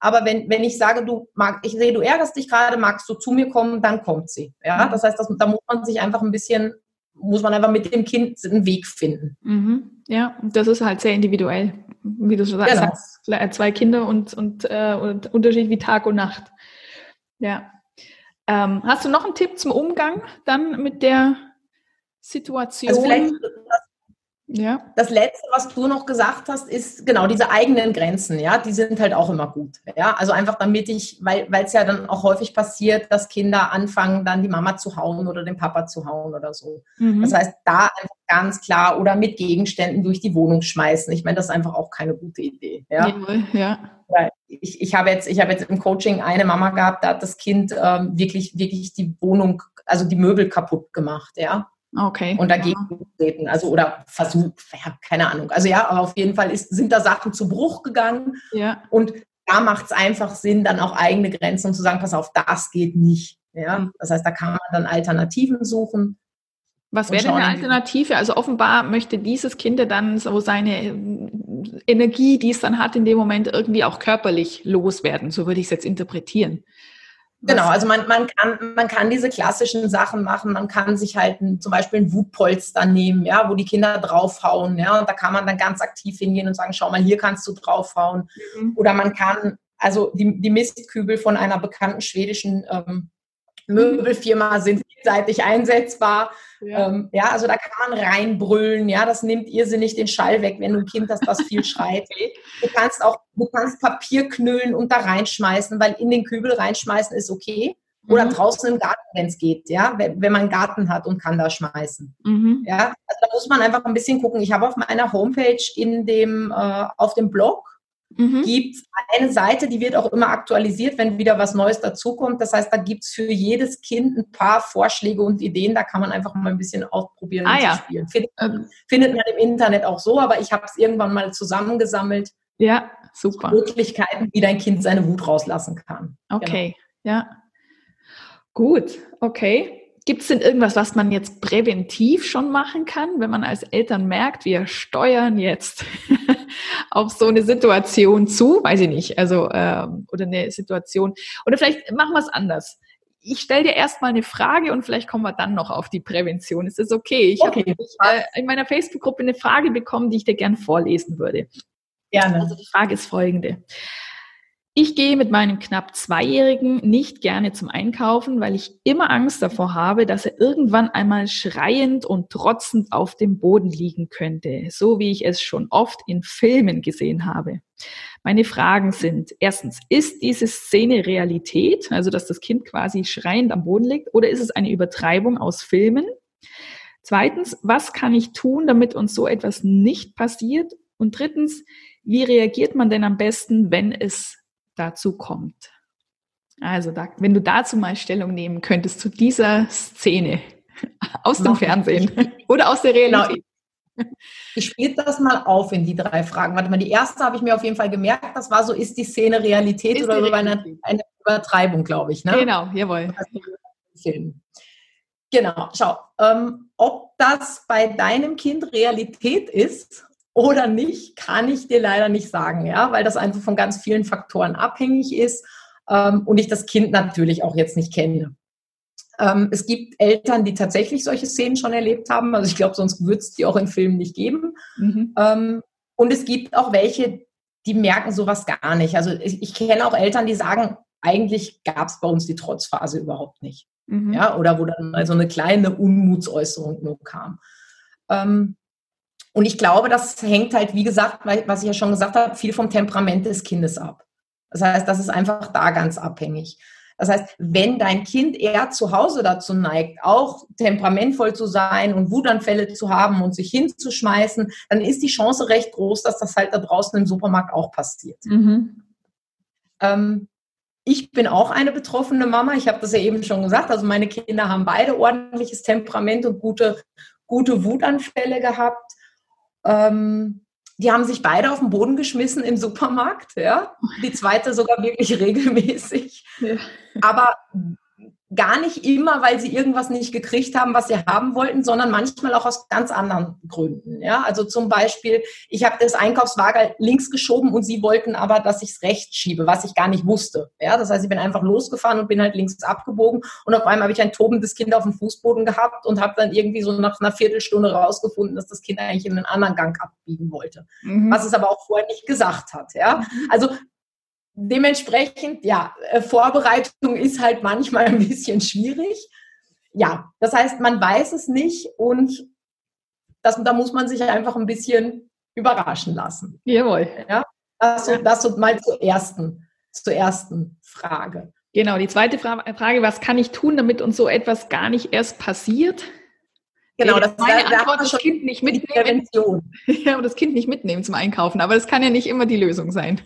Aber wenn, wenn ich sage, du mag, ich sehe, du ärgerst dich gerade, magst du zu mir kommen, dann kommt sie. Ja, mhm. das heißt, das, da muss man sich einfach ein bisschen, muss man einfach mit dem Kind einen Weg finden. Mhm. Ja, das ist halt sehr individuell, wie du schon sagst, genau. sagst zwei Kinder und, und, äh, und Unterschied wie Tag und Nacht. Ja. Ähm, hast du noch einen Tipp zum Umgang dann mit der Situation? Also vielleicht ja. Das letzte, was du noch gesagt hast, ist genau diese eigenen Grenzen, ja, die sind halt auch immer gut. Ja, also einfach damit ich, weil es ja dann auch häufig passiert, dass Kinder anfangen, dann die Mama zu hauen oder den Papa zu hauen oder so. Mhm. Das heißt, da einfach ganz klar oder mit Gegenständen durch die Wohnung schmeißen. Ich meine, das ist einfach auch keine gute Idee. Ja. ja. Ich, ich habe jetzt, ich habe jetzt im Coaching eine Mama gehabt, da hat das Kind ähm, wirklich, wirklich die Wohnung, also die Möbel kaputt gemacht, ja. Okay. Und dagegen ja. treten. Also oder versucht, ja, keine Ahnung. Also ja, aber auf jeden Fall ist, sind da Sachen zu Bruch gegangen. Ja. Und da macht es einfach Sinn, dann auch eigene Grenzen zu sagen, pass auf, das geht nicht. Ja. Mhm. Das heißt, da kann man dann Alternativen suchen. Was wäre denn eine Alternative? Also offenbar möchte dieses Kind dann so seine äh, Energie, die es dann hat, in dem Moment irgendwie auch körperlich loswerden. So würde ich es jetzt interpretieren. Genau, also man, man, kann, man kann diese klassischen Sachen machen. Man kann sich halt ein, zum Beispiel ein Wutpolster nehmen, ja, wo die Kinder draufhauen. Ja, und da kann man dann ganz aktiv hingehen und sagen, schau mal, hier kannst du draufhauen. Mhm. Oder man kann, also die, die Mistkübel von einer bekannten schwedischen ähm, Möbelfirma sind vielseitig einsetzbar. Ja. Ähm, ja. also da kann man reinbrüllen, ja, das nimmt irrsinnig den Schall weg, wenn du ein Kind hast, das viel schreit. Du kannst auch, du kannst Papier knüllen und da reinschmeißen, weil in den Kübel reinschmeißen ist okay. Oder mhm. draußen im Garten, wenn es geht, ja, wenn, wenn man einen Garten hat und kann da schmeißen. Mhm. Ja, also da muss man einfach ein bisschen gucken. Ich habe auf meiner Homepage in dem, äh, auf dem Blog mhm. gibt eine Seite, die wird auch immer aktualisiert, wenn wieder was Neues dazukommt. Das heißt, da gibt es für jedes Kind ein paar Vorschläge und Ideen. Da kann man einfach mal ein bisschen ausprobieren ah, und ja. spielen. Findet, ähm. findet, man im Internet auch so, aber ich habe es irgendwann mal zusammengesammelt. Ja, super. Möglichkeiten, wie dein Kind seine Wut rauslassen kann. Okay, genau. ja. Gut, okay. Gibt es denn irgendwas, was man jetzt präventiv schon machen kann, wenn man als Eltern merkt, wir steuern jetzt auf so eine Situation zu? Weiß ich nicht. Also, ähm, oder eine Situation. Oder vielleicht machen wir es anders. Ich stelle dir erstmal eine Frage und vielleicht kommen wir dann noch auf die Prävention. Ist das okay? Ich okay. habe äh, in meiner Facebook-Gruppe eine Frage bekommen, die ich dir gern vorlesen würde. Gerne. Also die Frage ist folgende. Ich gehe mit meinem knapp Zweijährigen nicht gerne zum Einkaufen, weil ich immer Angst davor habe, dass er irgendwann einmal schreiend und trotzend auf dem Boden liegen könnte, so wie ich es schon oft in Filmen gesehen habe. Meine Fragen sind, erstens, ist diese Szene Realität, also dass das Kind quasi schreiend am Boden liegt, oder ist es eine Übertreibung aus Filmen? Zweitens, was kann ich tun, damit uns so etwas nicht passiert? Und drittens, wie reagiert man denn am besten, wenn es dazu kommt. Also, da, wenn du dazu mal Stellung nehmen könntest zu dieser Szene aus dem Fernsehen oder aus der Realität. Genau. Ich spiele das mal auf in die drei Fragen. Warte mal, die erste habe ich mir auf jeden Fall gemerkt. Das war so, ist die Szene Realität ist oder über eine, eine, Übertreibung, glaube ich. Ne? Genau, jawohl. Film. Genau, schau, ähm, ob das bei deinem Kind Realität ist oder nicht, kann ich dir leider nicht sagen, ja, weil das einfach von ganz vielen Faktoren abhängig ist ähm, und ich das Kind natürlich auch jetzt nicht kenne. Ähm, es gibt Eltern, die tatsächlich solche Szenen schon erlebt haben. Also ich glaube, sonst würde es die auch in Filmen nicht geben. Mhm. Ähm, und es gibt auch welche, die merken sowas gar nicht. Also ich, ich kenne auch Eltern, die sagen, eigentlich gab es bei uns die Trotzphase überhaupt nicht. Mhm. Ja, oder wo dann mal so eine kleine Unmutsäußerung nur kam. Ähm, und ich glaube, das hängt halt, wie gesagt, was ich ja schon gesagt habe, viel vom Temperament des Kindes ab. Das heißt, das ist einfach da ganz abhängig. Das heißt, wenn dein Kind eher zu Hause dazu neigt, auch temperamentvoll zu sein und Wutanfälle zu haben und sich hinzuschmeißen, dann ist die Chance recht groß, dass das halt da draußen im Supermarkt auch passiert. Mhm. Ähm, ich bin auch eine betroffene Mama. Ich habe das ja eben schon gesagt. Also meine Kinder haben beide ordentliches Temperament und gute, gute Wutanfälle gehabt. Ähm, die haben sich beide auf den Boden geschmissen im Supermarkt, ja. Die zweite sogar wirklich regelmäßig. Ja. Aber gar nicht immer, weil sie irgendwas nicht gekriegt haben, was sie haben wollten, sondern manchmal auch aus ganz anderen Gründen. Ja, also zum Beispiel, ich habe das Einkaufswagen links geschoben und sie wollten aber, dass ich es rechts schiebe, was ich gar nicht wusste. Ja, das heißt, ich bin einfach losgefahren und bin halt links abgebogen und auf einmal habe ich ein tobendes Kind auf dem Fußboden gehabt und habe dann irgendwie so nach einer Viertelstunde rausgefunden, dass das Kind eigentlich in einen anderen Gang abbiegen wollte, mhm. was es aber auch vorher nicht gesagt hat. Ja, mhm. also dementsprechend, ja, äh, Vorbereitung ist halt manchmal ein bisschen schwierig. Ja, das heißt, man weiß es nicht und das, da muss man sich einfach ein bisschen überraschen lassen. Jawohl. Ja, das, so, das so mal zur ersten, zur ersten Frage. Genau, die zweite Frage, was kann ich tun, damit uns so etwas gar nicht erst passiert? Genau, das meine da, Antwort, das Kind nicht mitnehmen. Ja, das Kind nicht mitnehmen zum Einkaufen, aber das kann ja nicht immer die Lösung sein.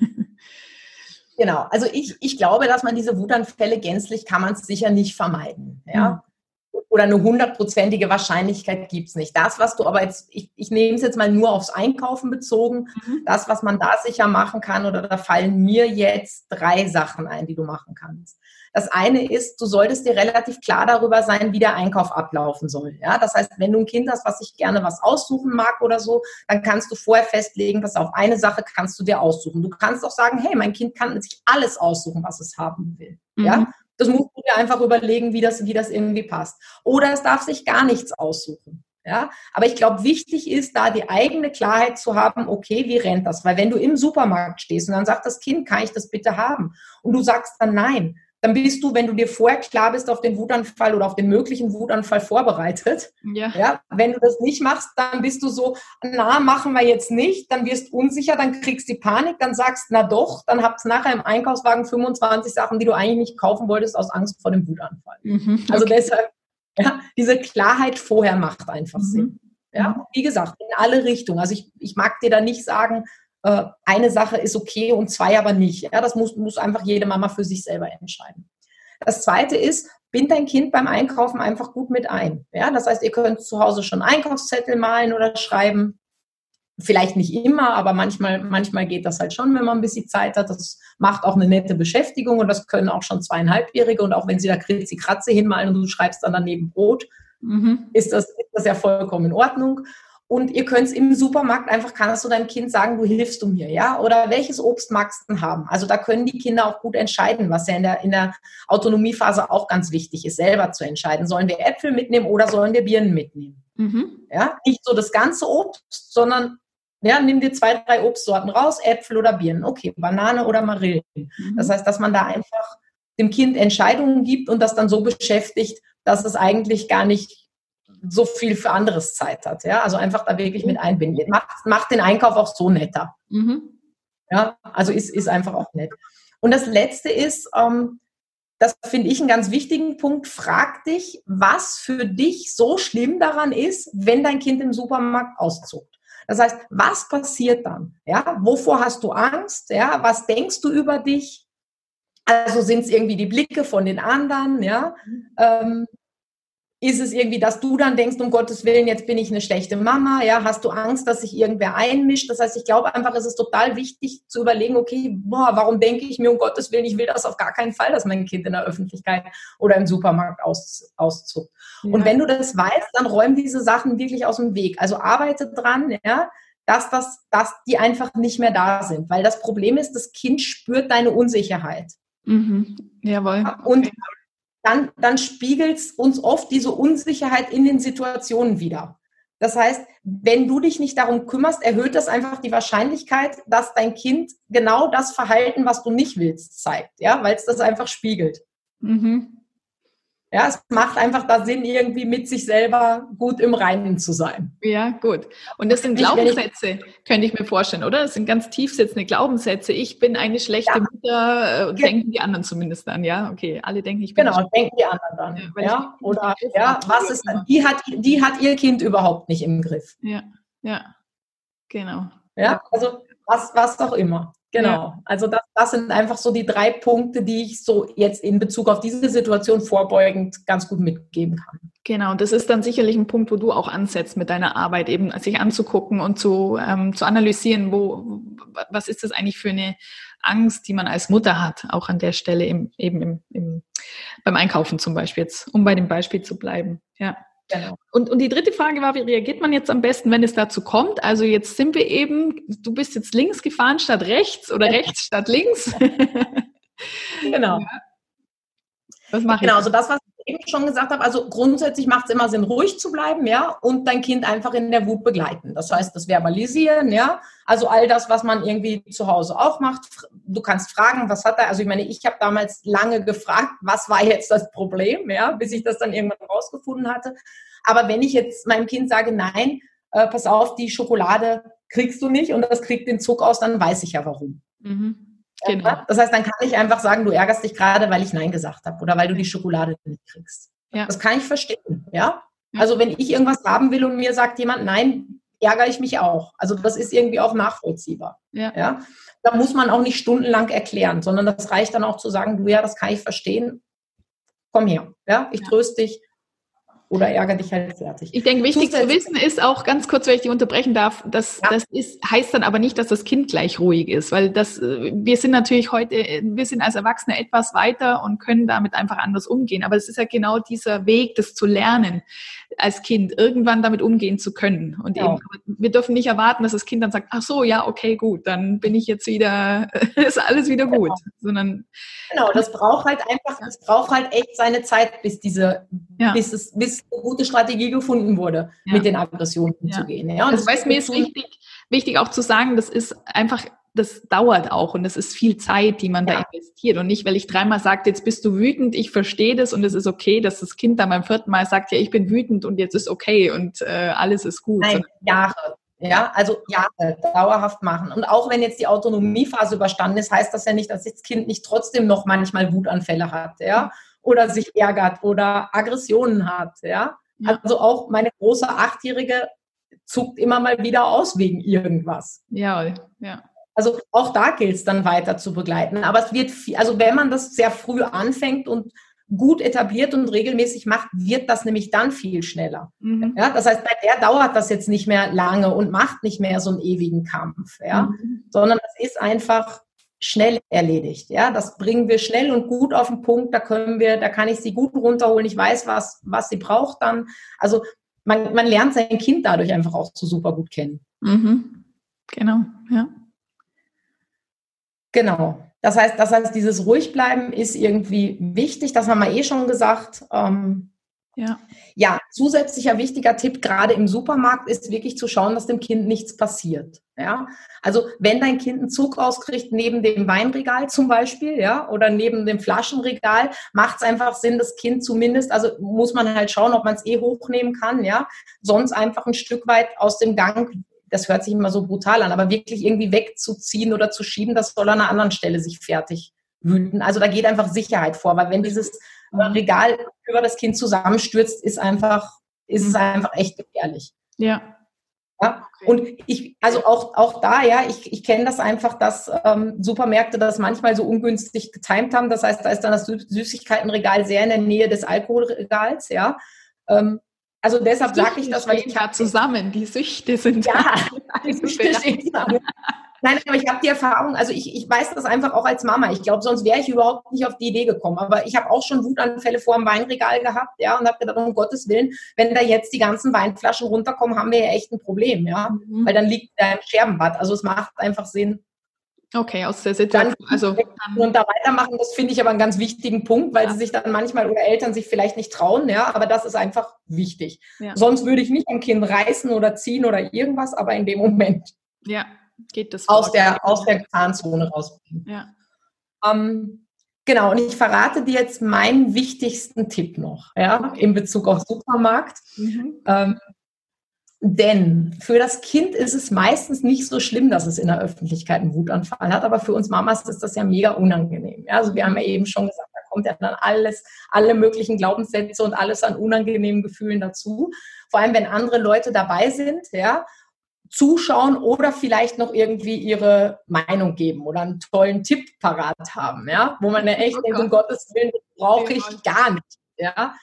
Genau, also ich, ich glaube, dass man diese Wutanfälle gänzlich kann man es sicher nicht vermeiden. Ja? Mhm. Oder eine hundertprozentige Wahrscheinlichkeit gibt es nicht. Das, was du aber jetzt, ich, ich nehme es jetzt mal nur aufs Einkaufen bezogen, mhm. das, was man da sicher machen kann, oder da fallen mir jetzt drei Sachen ein, die du machen kannst. Das eine ist, du solltest dir relativ klar darüber sein, wie der Einkauf ablaufen soll. Ja, das heißt, wenn du ein Kind hast, was sich gerne was aussuchen mag oder so, dann kannst du vorher festlegen, pass auf, eine Sache kannst du dir aussuchen. Du kannst auch sagen, hey, mein Kind kann sich alles aussuchen, was es haben will. Mhm. Ja, das musst du dir einfach überlegen, wie das, wie das irgendwie passt. Oder es darf sich gar nichts aussuchen. Ja, aber ich glaube, wichtig ist, da die eigene Klarheit zu haben, okay, wie rennt das? Weil wenn du im Supermarkt stehst und dann sagt das Kind, kann ich das bitte haben? Und du sagst dann nein, dann bist du, wenn du dir vorher klar bist auf den Wutanfall oder auf den möglichen Wutanfall vorbereitet. Ja. ja. Wenn du das nicht machst, dann bist du so, na, machen wir jetzt nicht, dann wirst unsicher, dann kriegst du die Panik, dann sagst, na doch, dann habt ihr nachher im Einkaufswagen 25 Sachen, die du eigentlich nicht kaufen wolltest, aus Angst vor dem Wutanfall. Mhm, also okay. Also deshalb, ja, diese Klarheit vorher macht einfach mhm. Sinn. Ja, mhm. wie gesagt, in alle Richtungen. Also ich, ich mag dir da nicht sagen, äh, eine Sache ist okay und zwei aber nicht. Ja, das muss, muss einfach jede Mama für sich selber entscheiden. Das zweite ist, bind dein Kind beim Einkaufen einfach gut mit ein. Ja, das heißt, ihr könnt zu Hause schon Einkaufszettel malen oder schreiben. Vielleicht nicht immer, aber manchmal, manchmal geht das halt schon, wenn man ein bisschen Zeit hat. Das macht auch eine nette Beschäftigung und das können auch schon zweieinhalbjährige. Und auch wenn sie da Kritzi Kratze hinmalen und du schreibst dann daneben Brot, mhm. ist, das, ist das ja vollkommen in Ordnung. Und ihr könnt es im Supermarkt einfach, kannst du deinem Kind sagen, du hilfst du mir, ja? Oder welches Obst magst du haben? Also da können die Kinder auch gut entscheiden, was ja in der, in der Autonomiephase auch ganz wichtig ist, selber zu entscheiden. Sollen wir Äpfel mitnehmen oder sollen wir Birnen mitnehmen? Mhm. Ja, nicht so das ganze Obst, sondern ja, nimm dir zwei, drei Obstsorten raus, Äpfel oder Birnen. Okay, Banane oder Marillen. Mhm. Das heißt, dass man da einfach dem Kind Entscheidungen gibt und das dann so beschäftigt, dass es eigentlich gar nicht so viel für anderes Zeit hat. Ja, also einfach da wirklich mit einbinden. Macht, macht den Einkauf auch so netter. Mhm. Ja, also ist, ist einfach auch nett. Und das letzte ist, ähm, das finde ich einen ganz wichtigen Punkt. Frag dich, was für dich so schlimm daran ist, wenn dein Kind im Supermarkt auszuckt. Das heißt, was passiert dann? Ja, wovor hast du Angst? Ja, was denkst du über dich? Also sind es irgendwie die Blicke von den anderen? Ja, mhm. ähm, ist es irgendwie, dass du dann denkst, um Gottes Willen, jetzt bin ich eine schlechte Mama, ja, hast du Angst, dass sich irgendwer einmischt? Das heißt, ich glaube einfach, es ist total wichtig zu überlegen, okay, boah, warum denke ich mir, um Gottes Willen, ich will das auf gar keinen Fall, dass mein Kind in der Öffentlichkeit oder im Supermarkt aus, auszuckt. Ja. Und wenn du das weißt, dann räum diese Sachen wirklich aus dem Weg. Also arbeite dran, ja, dass das, dass die einfach nicht mehr da sind. Weil das Problem ist, das Kind spürt deine Unsicherheit. Mhm. Jawohl. Und okay dann, dann spiegelt uns oft diese Unsicherheit in den Situationen wieder. Das heißt, wenn du dich nicht darum kümmerst, erhöht das einfach die Wahrscheinlichkeit, dass dein Kind genau das Verhalten, was du nicht willst, zeigt, ja, weil es das einfach spiegelt. Mhm. Ja, es macht einfach da Sinn, irgendwie mit sich selber gut im Reinen zu sein. Ja, gut. Und das sind Glaubenssätze, könnte ich mir vorstellen, oder? Das sind ganz tiefsitzende Glaubenssätze. Ich bin eine schlechte ja. Mutter, äh, denken die anderen zumindest dann, ja? Okay, alle denken, ich bin Genau, denken die anderen dann. Ja, ja? Oder, ja, was ist dann? Die hat, die hat ihr Kind überhaupt nicht im Griff. Ja, ja, genau. Ja, also was, was auch immer. Genau. Also das, das sind einfach so die drei Punkte, die ich so jetzt in Bezug auf diese Situation vorbeugend ganz gut mitgeben kann. Genau, das ist dann sicherlich ein Punkt, wo du auch ansetzt mit deiner Arbeit, eben sich anzugucken und zu, ähm, zu analysieren, wo, was ist das eigentlich für eine Angst, die man als Mutter hat, auch an der Stelle im, eben im, im, beim Einkaufen zum Beispiel, jetzt, um bei dem Beispiel zu bleiben. Ja. Genau. Und, und die dritte Frage war, wie reagiert man jetzt am besten, wenn es dazu kommt? Also jetzt sind wir eben, du bist jetzt links gefahren statt rechts oder rechts statt links. genau. Ja. Was mache genau, ich? Genau, so das, was eben schon gesagt habe, also grundsätzlich macht es immer Sinn, ruhig zu bleiben, ja, und dein Kind einfach in der Wut begleiten. Das heißt, das Verbalisieren, ja, also all das, was man irgendwie zu Hause auch macht. Du kannst fragen, was hat er, also ich meine, ich habe damals lange gefragt, was war jetzt das Problem, ja, bis ich das dann irgendwann rausgefunden hatte. Aber wenn ich jetzt meinem Kind sage, nein, äh, pass auf, die Schokolade kriegst du nicht und das kriegt den Zug aus, dann weiß ich ja warum. Mhm. Genau. Das heißt, dann kann ich einfach sagen, du ärgerst dich gerade, weil ich Nein gesagt habe oder weil du die Schokolade nicht kriegst. Ja. Das kann ich verstehen, ja? Also wenn ich irgendwas haben will und mir sagt jemand Nein, ärgere ich mich auch. Also das ist irgendwie auch nachvollziehbar. Ja. ja? Da muss man auch nicht stundenlang erklären, sondern das reicht dann auch zu sagen, du ja, das kann ich verstehen. Komm her, ja, ich tröste dich, oder ärgere dich halt fertig. Ich denke, wichtig zu wissen ist auch ganz kurz, wenn ich dich unterbrechen darf, dass ja. das ist, heißt dann aber nicht, dass das Kind gleich ruhig ist, weil das, äh, wir sind natürlich heute, wir sind als Erwachsene etwas weiter und können damit einfach anders umgehen. Aber es ist ja genau dieser Weg, das zu lernen als Kind, irgendwann damit umgehen zu können. Und ja. eben, wir dürfen nicht erwarten, dass das Kind dann sagt, ach so, ja, okay, gut, dann bin ich jetzt wieder, ist alles wieder gut, genau. sondern. Genau, das braucht halt einfach, das braucht halt echt seine Zeit, bis diese, ja. bis es, bis eine gute Strategie gefunden wurde, ja. mit den Aggressionen umzugehen. Ja. Und das, das heißt, mir ist wichtig, wichtig auch zu sagen, das ist einfach das dauert auch und das ist viel Zeit, die man ja. da investiert. Und nicht, weil ich dreimal sage, jetzt bist du wütend, ich verstehe das und es ist okay, dass das Kind dann beim vierten Mal sagt, ja, ich bin wütend und jetzt ist okay und äh, alles ist gut. Nein, Jahre. Ja, also Jahre dauerhaft machen. Und auch wenn jetzt die Autonomiephase überstanden ist, heißt das ja nicht, dass das Kind nicht trotzdem noch manchmal Wutanfälle hat, ja, oder sich ärgert oder Aggressionen hat, ja. ja. Also auch meine große Achtjährige zuckt immer mal wieder aus wegen irgendwas. Ja, ja. Also auch da gilt es dann weiter zu begleiten. Aber es wird, viel, also wenn man das sehr früh anfängt und gut etabliert und regelmäßig macht, wird das nämlich dann viel schneller. Mhm. Ja, das heißt, bei der dauert das jetzt nicht mehr lange und macht nicht mehr so einen ewigen Kampf, ja, mhm. sondern das ist einfach schnell erledigt. Ja, das bringen wir schnell und gut auf den Punkt. Da können wir, da kann ich sie gut runterholen. Ich weiß, was, was sie braucht dann. Also man, man lernt sein Kind dadurch einfach auch so super gut kennen. Mhm. Genau, ja. Genau. Das heißt, das heißt, dieses Ruhigbleiben ist irgendwie wichtig. Das haben wir eh schon gesagt. Ähm, ja. ja, zusätzlicher wichtiger Tipp gerade im Supermarkt ist wirklich zu schauen, dass dem Kind nichts passiert. Ja, also wenn dein Kind einen Zug auskriegt neben dem Weinregal zum Beispiel, ja, oder neben dem Flaschenregal, macht es einfach Sinn, das Kind zumindest, also muss man halt schauen, ob man es eh hochnehmen kann, ja, sonst einfach ein Stück weit aus dem Gang das hört sich immer so brutal an, aber wirklich irgendwie wegzuziehen oder zu schieben, das soll an einer anderen Stelle sich fertig wüten. Also da geht einfach Sicherheit vor, weil wenn dieses Regal über das Kind zusammenstürzt, ist einfach, ist es einfach echt gefährlich. Ja. Ja, und ich, also auch, auch da, ja, ich, ich kenne das einfach, dass ähm, Supermärkte das manchmal so ungünstig getimt haben. Das heißt, da ist dann das Süßigkeitenregal sehr in der Nähe des Alkoholregals, ja. Ähm, also deshalb sage ich das, weil ich da zusammen, die Süchte sind ja, die Süchte stehen zusammen. Nein, aber ich habe die Erfahrung, also ich, ich weiß das einfach auch als Mama. Ich glaube, sonst wäre ich überhaupt nicht auf die Idee gekommen. Aber ich habe auch schon Wutanfälle vor dem Weinregal gehabt, ja, und habe gedacht, um Gottes Willen, wenn da jetzt die ganzen Weinflaschen runterkommen, haben wir ja echt ein Problem, ja, mhm. weil dann liegt da im Scherbenbad. Also es macht einfach Sinn, Okay, aus der Situation. Also, und da weitermachen, das finde ich aber einen ganz wichtigen Punkt, weil ja. sie sich dann manchmal oder Eltern sich vielleicht nicht trauen, ja, aber das ist einfach wichtig. Ja. Sonst würde ich nicht am Kind reißen oder ziehen oder irgendwas, aber in dem Moment. Ja, geht das. Aus der, aus der Gefahrenzone rausbringen. Ja. Ähm, genau, und ich verrate dir jetzt meinen wichtigsten Tipp noch, ja, in Bezug auf Supermarkt. Mhm. Ähm, denn für das Kind ist es meistens nicht so schlimm, dass es in der Öffentlichkeit einen Wutanfall hat, aber für uns Mamas ist das ja mega unangenehm. Ja, also wir haben ja eben schon gesagt, da kommt ja dann alles, alle möglichen Glaubenssätze und alles an unangenehmen Gefühlen dazu. Vor allem, wenn andere Leute dabei sind, ja, zuschauen oder vielleicht noch irgendwie ihre Meinung geben oder einen tollen Tipp parat haben, ja, wo man ja echt oh denkt, um Gottes Willen, das brauche ich gar nicht, ja.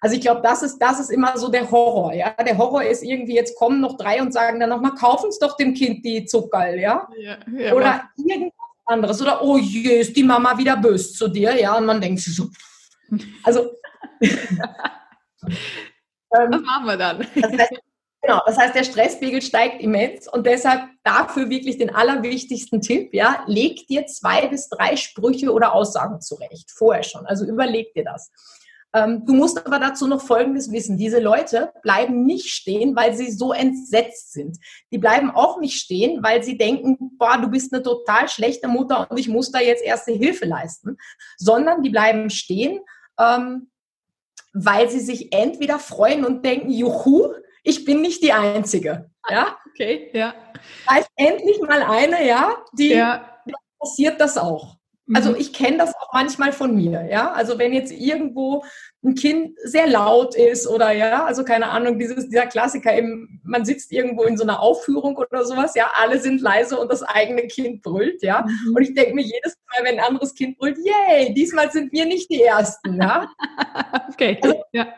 Also ich glaube, das ist, das ist immer so der Horror, ja. Der Horror ist irgendwie, jetzt kommen noch drei und sagen dann nochmal, kaufen es doch dem Kind die Zuckerl, ja. ja, ja oder irgendwas anderes. Oder, oh je, ist die Mama wieder böse zu dir, ja. Und man denkt so, also. Was machen wir dann? Das heißt, Genau, das heißt, der Stresspegel steigt immens und deshalb dafür wirklich den allerwichtigsten Tipp, ja, leg dir zwei bis drei Sprüche oder Aussagen zurecht, vorher schon. Also überleg dir das. Ähm, du musst aber dazu noch Folgendes wissen. Diese Leute bleiben nicht stehen, weil sie so entsetzt sind. Die bleiben auch nicht stehen, weil sie denken, boah, du bist eine total schlechte Mutter und ich muss da jetzt erste Hilfe leisten, sondern die bleiben stehen, ähm, weil sie sich entweder freuen und denken, juhu, ich bin nicht die Einzige. Ja? Okay, ja. Da ist endlich mal eine, ja, die ja. passiert das auch. Also mhm. ich kenne das auch manchmal von mir, ja. Also wenn jetzt irgendwo ein Kind sehr laut ist oder ja, also keine Ahnung, dieses, dieser Klassiker eben, man sitzt irgendwo in so einer Aufführung oder sowas, ja, alle sind leise und das eigene Kind brüllt, ja. Mhm. Und ich denke mir jedes Mal, wenn ein anderes Kind brüllt, yay, diesmal sind wir nicht die Ersten, ja. okay, also, ja.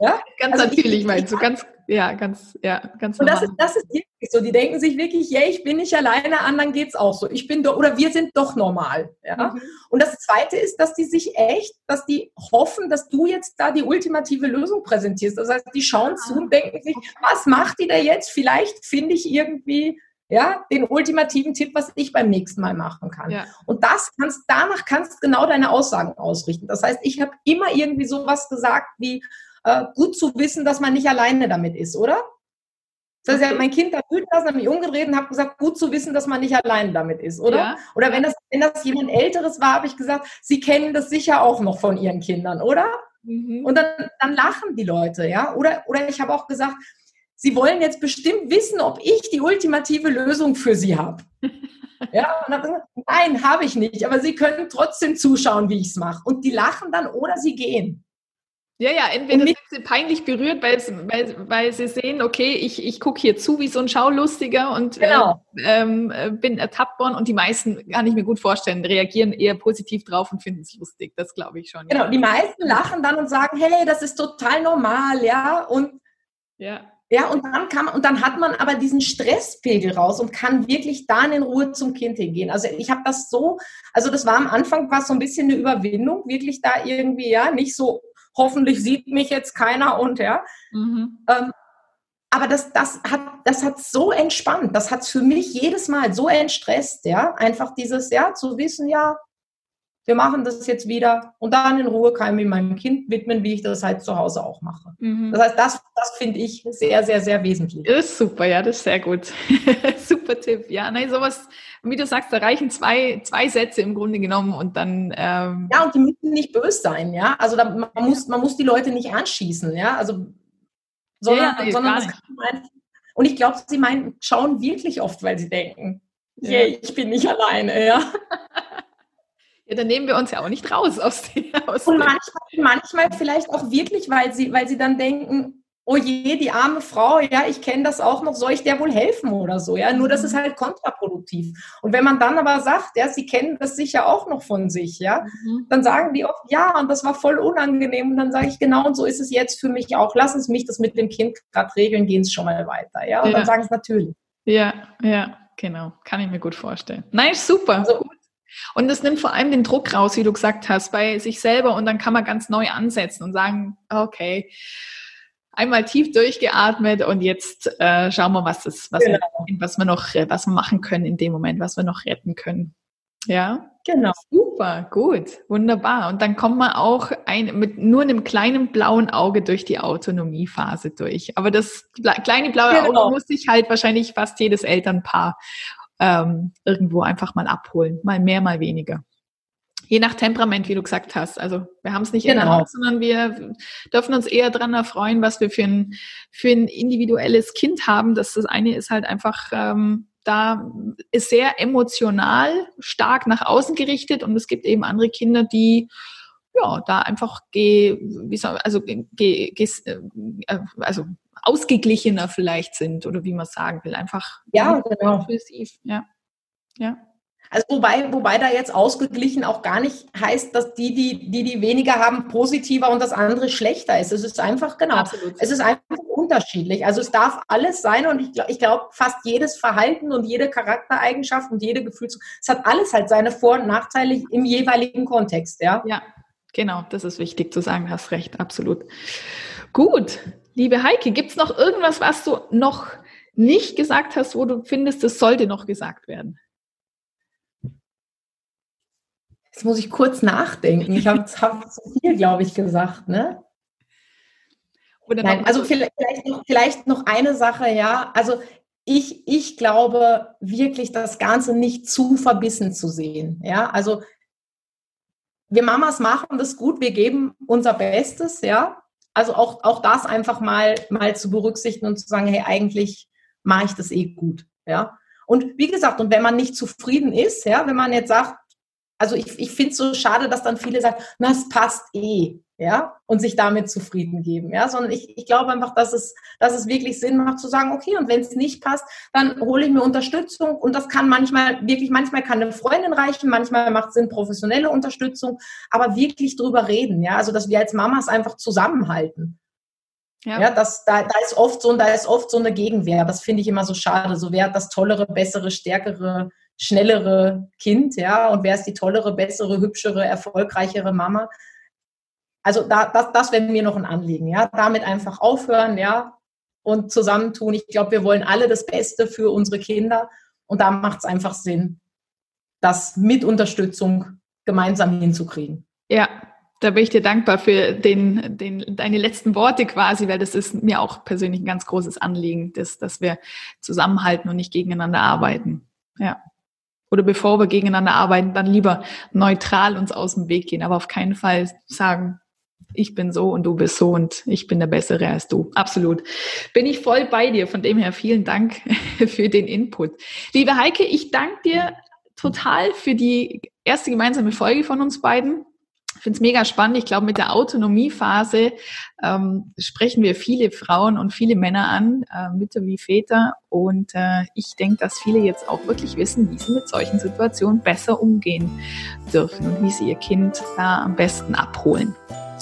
Ja? Ganz also natürlich ich, meinst du, ganz, ja, ganz, ja, ganz Und das ist, das ist wirklich so. Die denken sich wirklich, ja, ich bin nicht alleine, anderen geht's auch so. Ich bin doch, oder wir sind doch normal. Ja? Mhm. Und das zweite ist, dass die sich echt, dass die hoffen, dass du jetzt da die ultimative Lösung präsentierst. Das heißt, die schauen zu und denken sich, was macht die da jetzt? Vielleicht finde ich irgendwie ja, den ultimativen Tipp, was ich beim nächsten Mal machen kann. Ja. Und das kannst, danach kannst du genau deine Aussagen ausrichten. Das heißt, ich habe immer irgendwie sowas gesagt wie, äh, gut zu wissen, dass man nicht alleine damit ist, oder? Das heißt, okay. mein Kind da wütend lassen, habe mich umgedreht und habe gesagt, gut zu wissen, dass man nicht alleine damit ist, oder? Ja. Oder wenn das, wenn das jemand Älteres war, habe ich gesagt, Sie kennen das sicher auch noch von Ihren Kindern, oder? Mhm. Und dann, dann lachen die Leute, ja? Oder, oder ich habe auch gesagt, Sie wollen jetzt bestimmt wissen, ob ich die ultimative Lösung für Sie habe. ja, und habe gesagt, nein, habe ich nicht, aber Sie können trotzdem zuschauen, wie ich es mache. Und die lachen dann oder sie gehen. Ja, ja, entweder sind sie peinlich berührt, weil, weil, weil sie sehen, okay, ich, ich gucke hier zu wie so ein Schaulustiger und äh, genau. ähm, äh, bin ertappt worden und die meisten, kann ich mir gut vorstellen, reagieren eher positiv drauf und finden es lustig. Das glaube ich schon. Genau, ja. die meisten lachen dann und sagen, hey, das ist total normal, ja, und ja. Ja, und dann kann und dann hat man aber diesen Stresspegel raus und kann wirklich dann in Ruhe zum Kind hingehen. Also ich habe das so, also das war am Anfang war so ein bisschen eine Überwindung, wirklich da irgendwie ja nicht so hoffentlich sieht mich jetzt keiner und ja. Mhm. Ähm, aber das, das hat, das hat so entspannt, das hat für mich jedes Mal so entstresst, ja, einfach dieses, ja, zu wissen, ja, wir machen das jetzt wieder und dann in Ruhe kann ich mich meinem Kind widmen, wie ich das halt zu Hause auch mache. Mhm. Das heißt, das, das finde ich sehr, sehr, sehr wesentlich. Das ist super, ja, das ist sehr gut. super Tipp. Ja, nein, sowas, wie du sagst, da reichen zwei, zwei Sätze im Grunde genommen und dann. Ähm ja, und die müssen nicht böse sein, ja. Also da, man, muss, man muss die Leute nicht anschießen, ja. Also, sondern, ja, ja, sondern das kann man und ich glaube, sie meinen, schauen wirklich oft, weil sie denken, ja. yeah, ich bin nicht alleine, ja. Ja, dann nehmen wir uns ja auch nicht raus aus der. Aus und manchmal, manchmal vielleicht auch wirklich, weil sie, weil sie dann denken, oh je, die arme Frau, ja, ich kenne das auch noch, soll ich der wohl helfen oder so, ja, nur das ist mhm. halt kontraproduktiv. Und wenn man dann aber sagt, ja, sie kennen das sicher auch noch von sich, ja, mhm. dann sagen die oft, ja, und das war voll unangenehm und dann sage ich, genau, und so ist es jetzt für mich auch, lassen Sie mich das mit dem Kind gerade regeln, gehen Sie schon mal weiter, ja, und ja. dann sagen sie natürlich. Ja, ja, genau, kann ich mir gut vorstellen. Nein, super. Also, und das nimmt vor allem den Druck raus, wie du gesagt hast, bei sich selber und dann kann man ganz neu ansetzen und sagen, okay, einmal tief durchgeatmet und jetzt äh, schauen wir, was das, was, genau. wir, was wir noch, was wir machen können in dem Moment, was wir noch retten können. Ja, genau. Super, gut, wunderbar. Und dann kommt man auch ein, mit nur einem kleinen blauen Auge durch die Autonomiephase durch. Aber das kleine blaue genau. Auge muss sich halt wahrscheinlich fast jedes Elternpaar ähm, irgendwo einfach mal abholen. Mal mehr, mal weniger. Je nach Temperament, wie du gesagt hast. Also wir haben es nicht genau. in der Hand, sondern wir dürfen uns eher daran erfreuen, was wir für ein, für ein individuelles Kind haben. Das, das eine ist halt einfach ähm, da ist sehr emotional stark nach außen gerichtet und es gibt eben andere Kinder, die ja da einfach geh, wie soll, also geh, geh, äh, also ausgeglichener vielleicht sind oder wie man sagen will. Einfach ja, genau. Ja. Ja. Also wobei, wobei da jetzt ausgeglichen auch gar nicht heißt, dass die, die, die, die weniger haben, positiver und das andere schlechter ist. Es ist einfach, genau, Absolut. es ist einfach unterschiedlich. Also es darf alles sein und ich, ich glaube, fast jedes Verhalten und jede Charaktereigenschaft und jede Gefühls, es hat alles halt seine Vor- und Nachteile im jeweiligen Kontext, ja. Ja, genau, das ist wichtig zu sagen, hast recht, absolut. Gut, liebe Heike, gibt es noch irgendwas, was du noch nicht gesagt hast, wo du findest, es sollte noch gesagt werden? Jetzt muss ich kurz nachdenken. Ich habe hab zu viel, glaube ich, gesagt, ne? Nein, also vielleicht noch, vielleicht noch eine Sache, ja. Also ich, ich glaube wirklich, das Ganze nicht zu verbissen zu sehen. Ja, also wir Mamas machen das gut, wir geben unser Bestes, ja. Also auch, auch das einfach mal, mal zu berücksichtigen und zu sagen, hey, eigentlich mache ich das eh gut, ja. Und wie gesagt, und wenn man nicht zufrieden ist, ja, wenn man jetzt sagt, also ich, ich finde es so schade, dass dann viele sagen, na, es passt eh, ja, und sich damit zufrieden geben, ja, sondern ich, ich glaube einfach, dass es, dass es wirklich Sinn macht zu sagen, okay, und wenn es nicht passt, dann hole ich mir Unterstützung und das kann manchmal wirklich, manchmal kann eine Freundin reichen, manchmal macht Sinn professionelle Unterstützung, aber wirklich drüber reden, ja, also dass wir als Mamas einfach zusammenhalten. Ja, ja das, da, da ist oft so, da ist oft so eine Gegenwehr. Das finde ich immer so schade. So wer das tollere, bessere, stärkere schnellere Kind, ja, und wer ist die tollere, bessere, hübschere, erfolgreichere Mama. Also da, das, das wäre mir noch ein Anliegen, ja, damit einfach aufhören, ja, und zusammentun. Ich glaube, wir wollen alle das Beste für unsere Kinder und da macht es einfach Sinn, das mit Unterstützung gemeinsam hinzukriegen. Ja, da bin ich dir dankbar für den, den, deine letzten Worte quasi, weil das ist mir auch persönlich ein ganz großes Anliegen, dass, dass wir zusammenhalten und nicht gegeneinander arbeiten. Ja oder bevor wir gegeneinander arbeiten, dann lieber neutral uns aus dem Weg gehen, aber auf keinen Fall sagen, ich bin so und du bist so und ich bin der Bessere als du. Absolut. Bin ich voll bei dir. Von dem her vielen Dank für den Input. Liebe Heike, ich danke dir total für die erste gemeinsame Folge von uns beiden. Ich finde es mega spannend. Ich glaube, mit der Autonomiephase ähm, sprechen wir viele Frauen und viele Männer an, äh, Mütter wie Väter. Und äh, ich denke, dass viele jetzt auch wirklich wissen, wie sie mit solchen Situationen besser umgehen dürfen und wie sie ihr Kind da am besten abholen.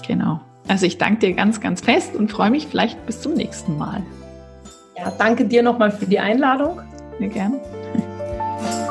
Genau. Also ich danke dir ganz, ganz fest und freue mich vielleicht bis zum nächsten Mal. Ja, danke dir nochmal für die Einladung. Sehr gerne.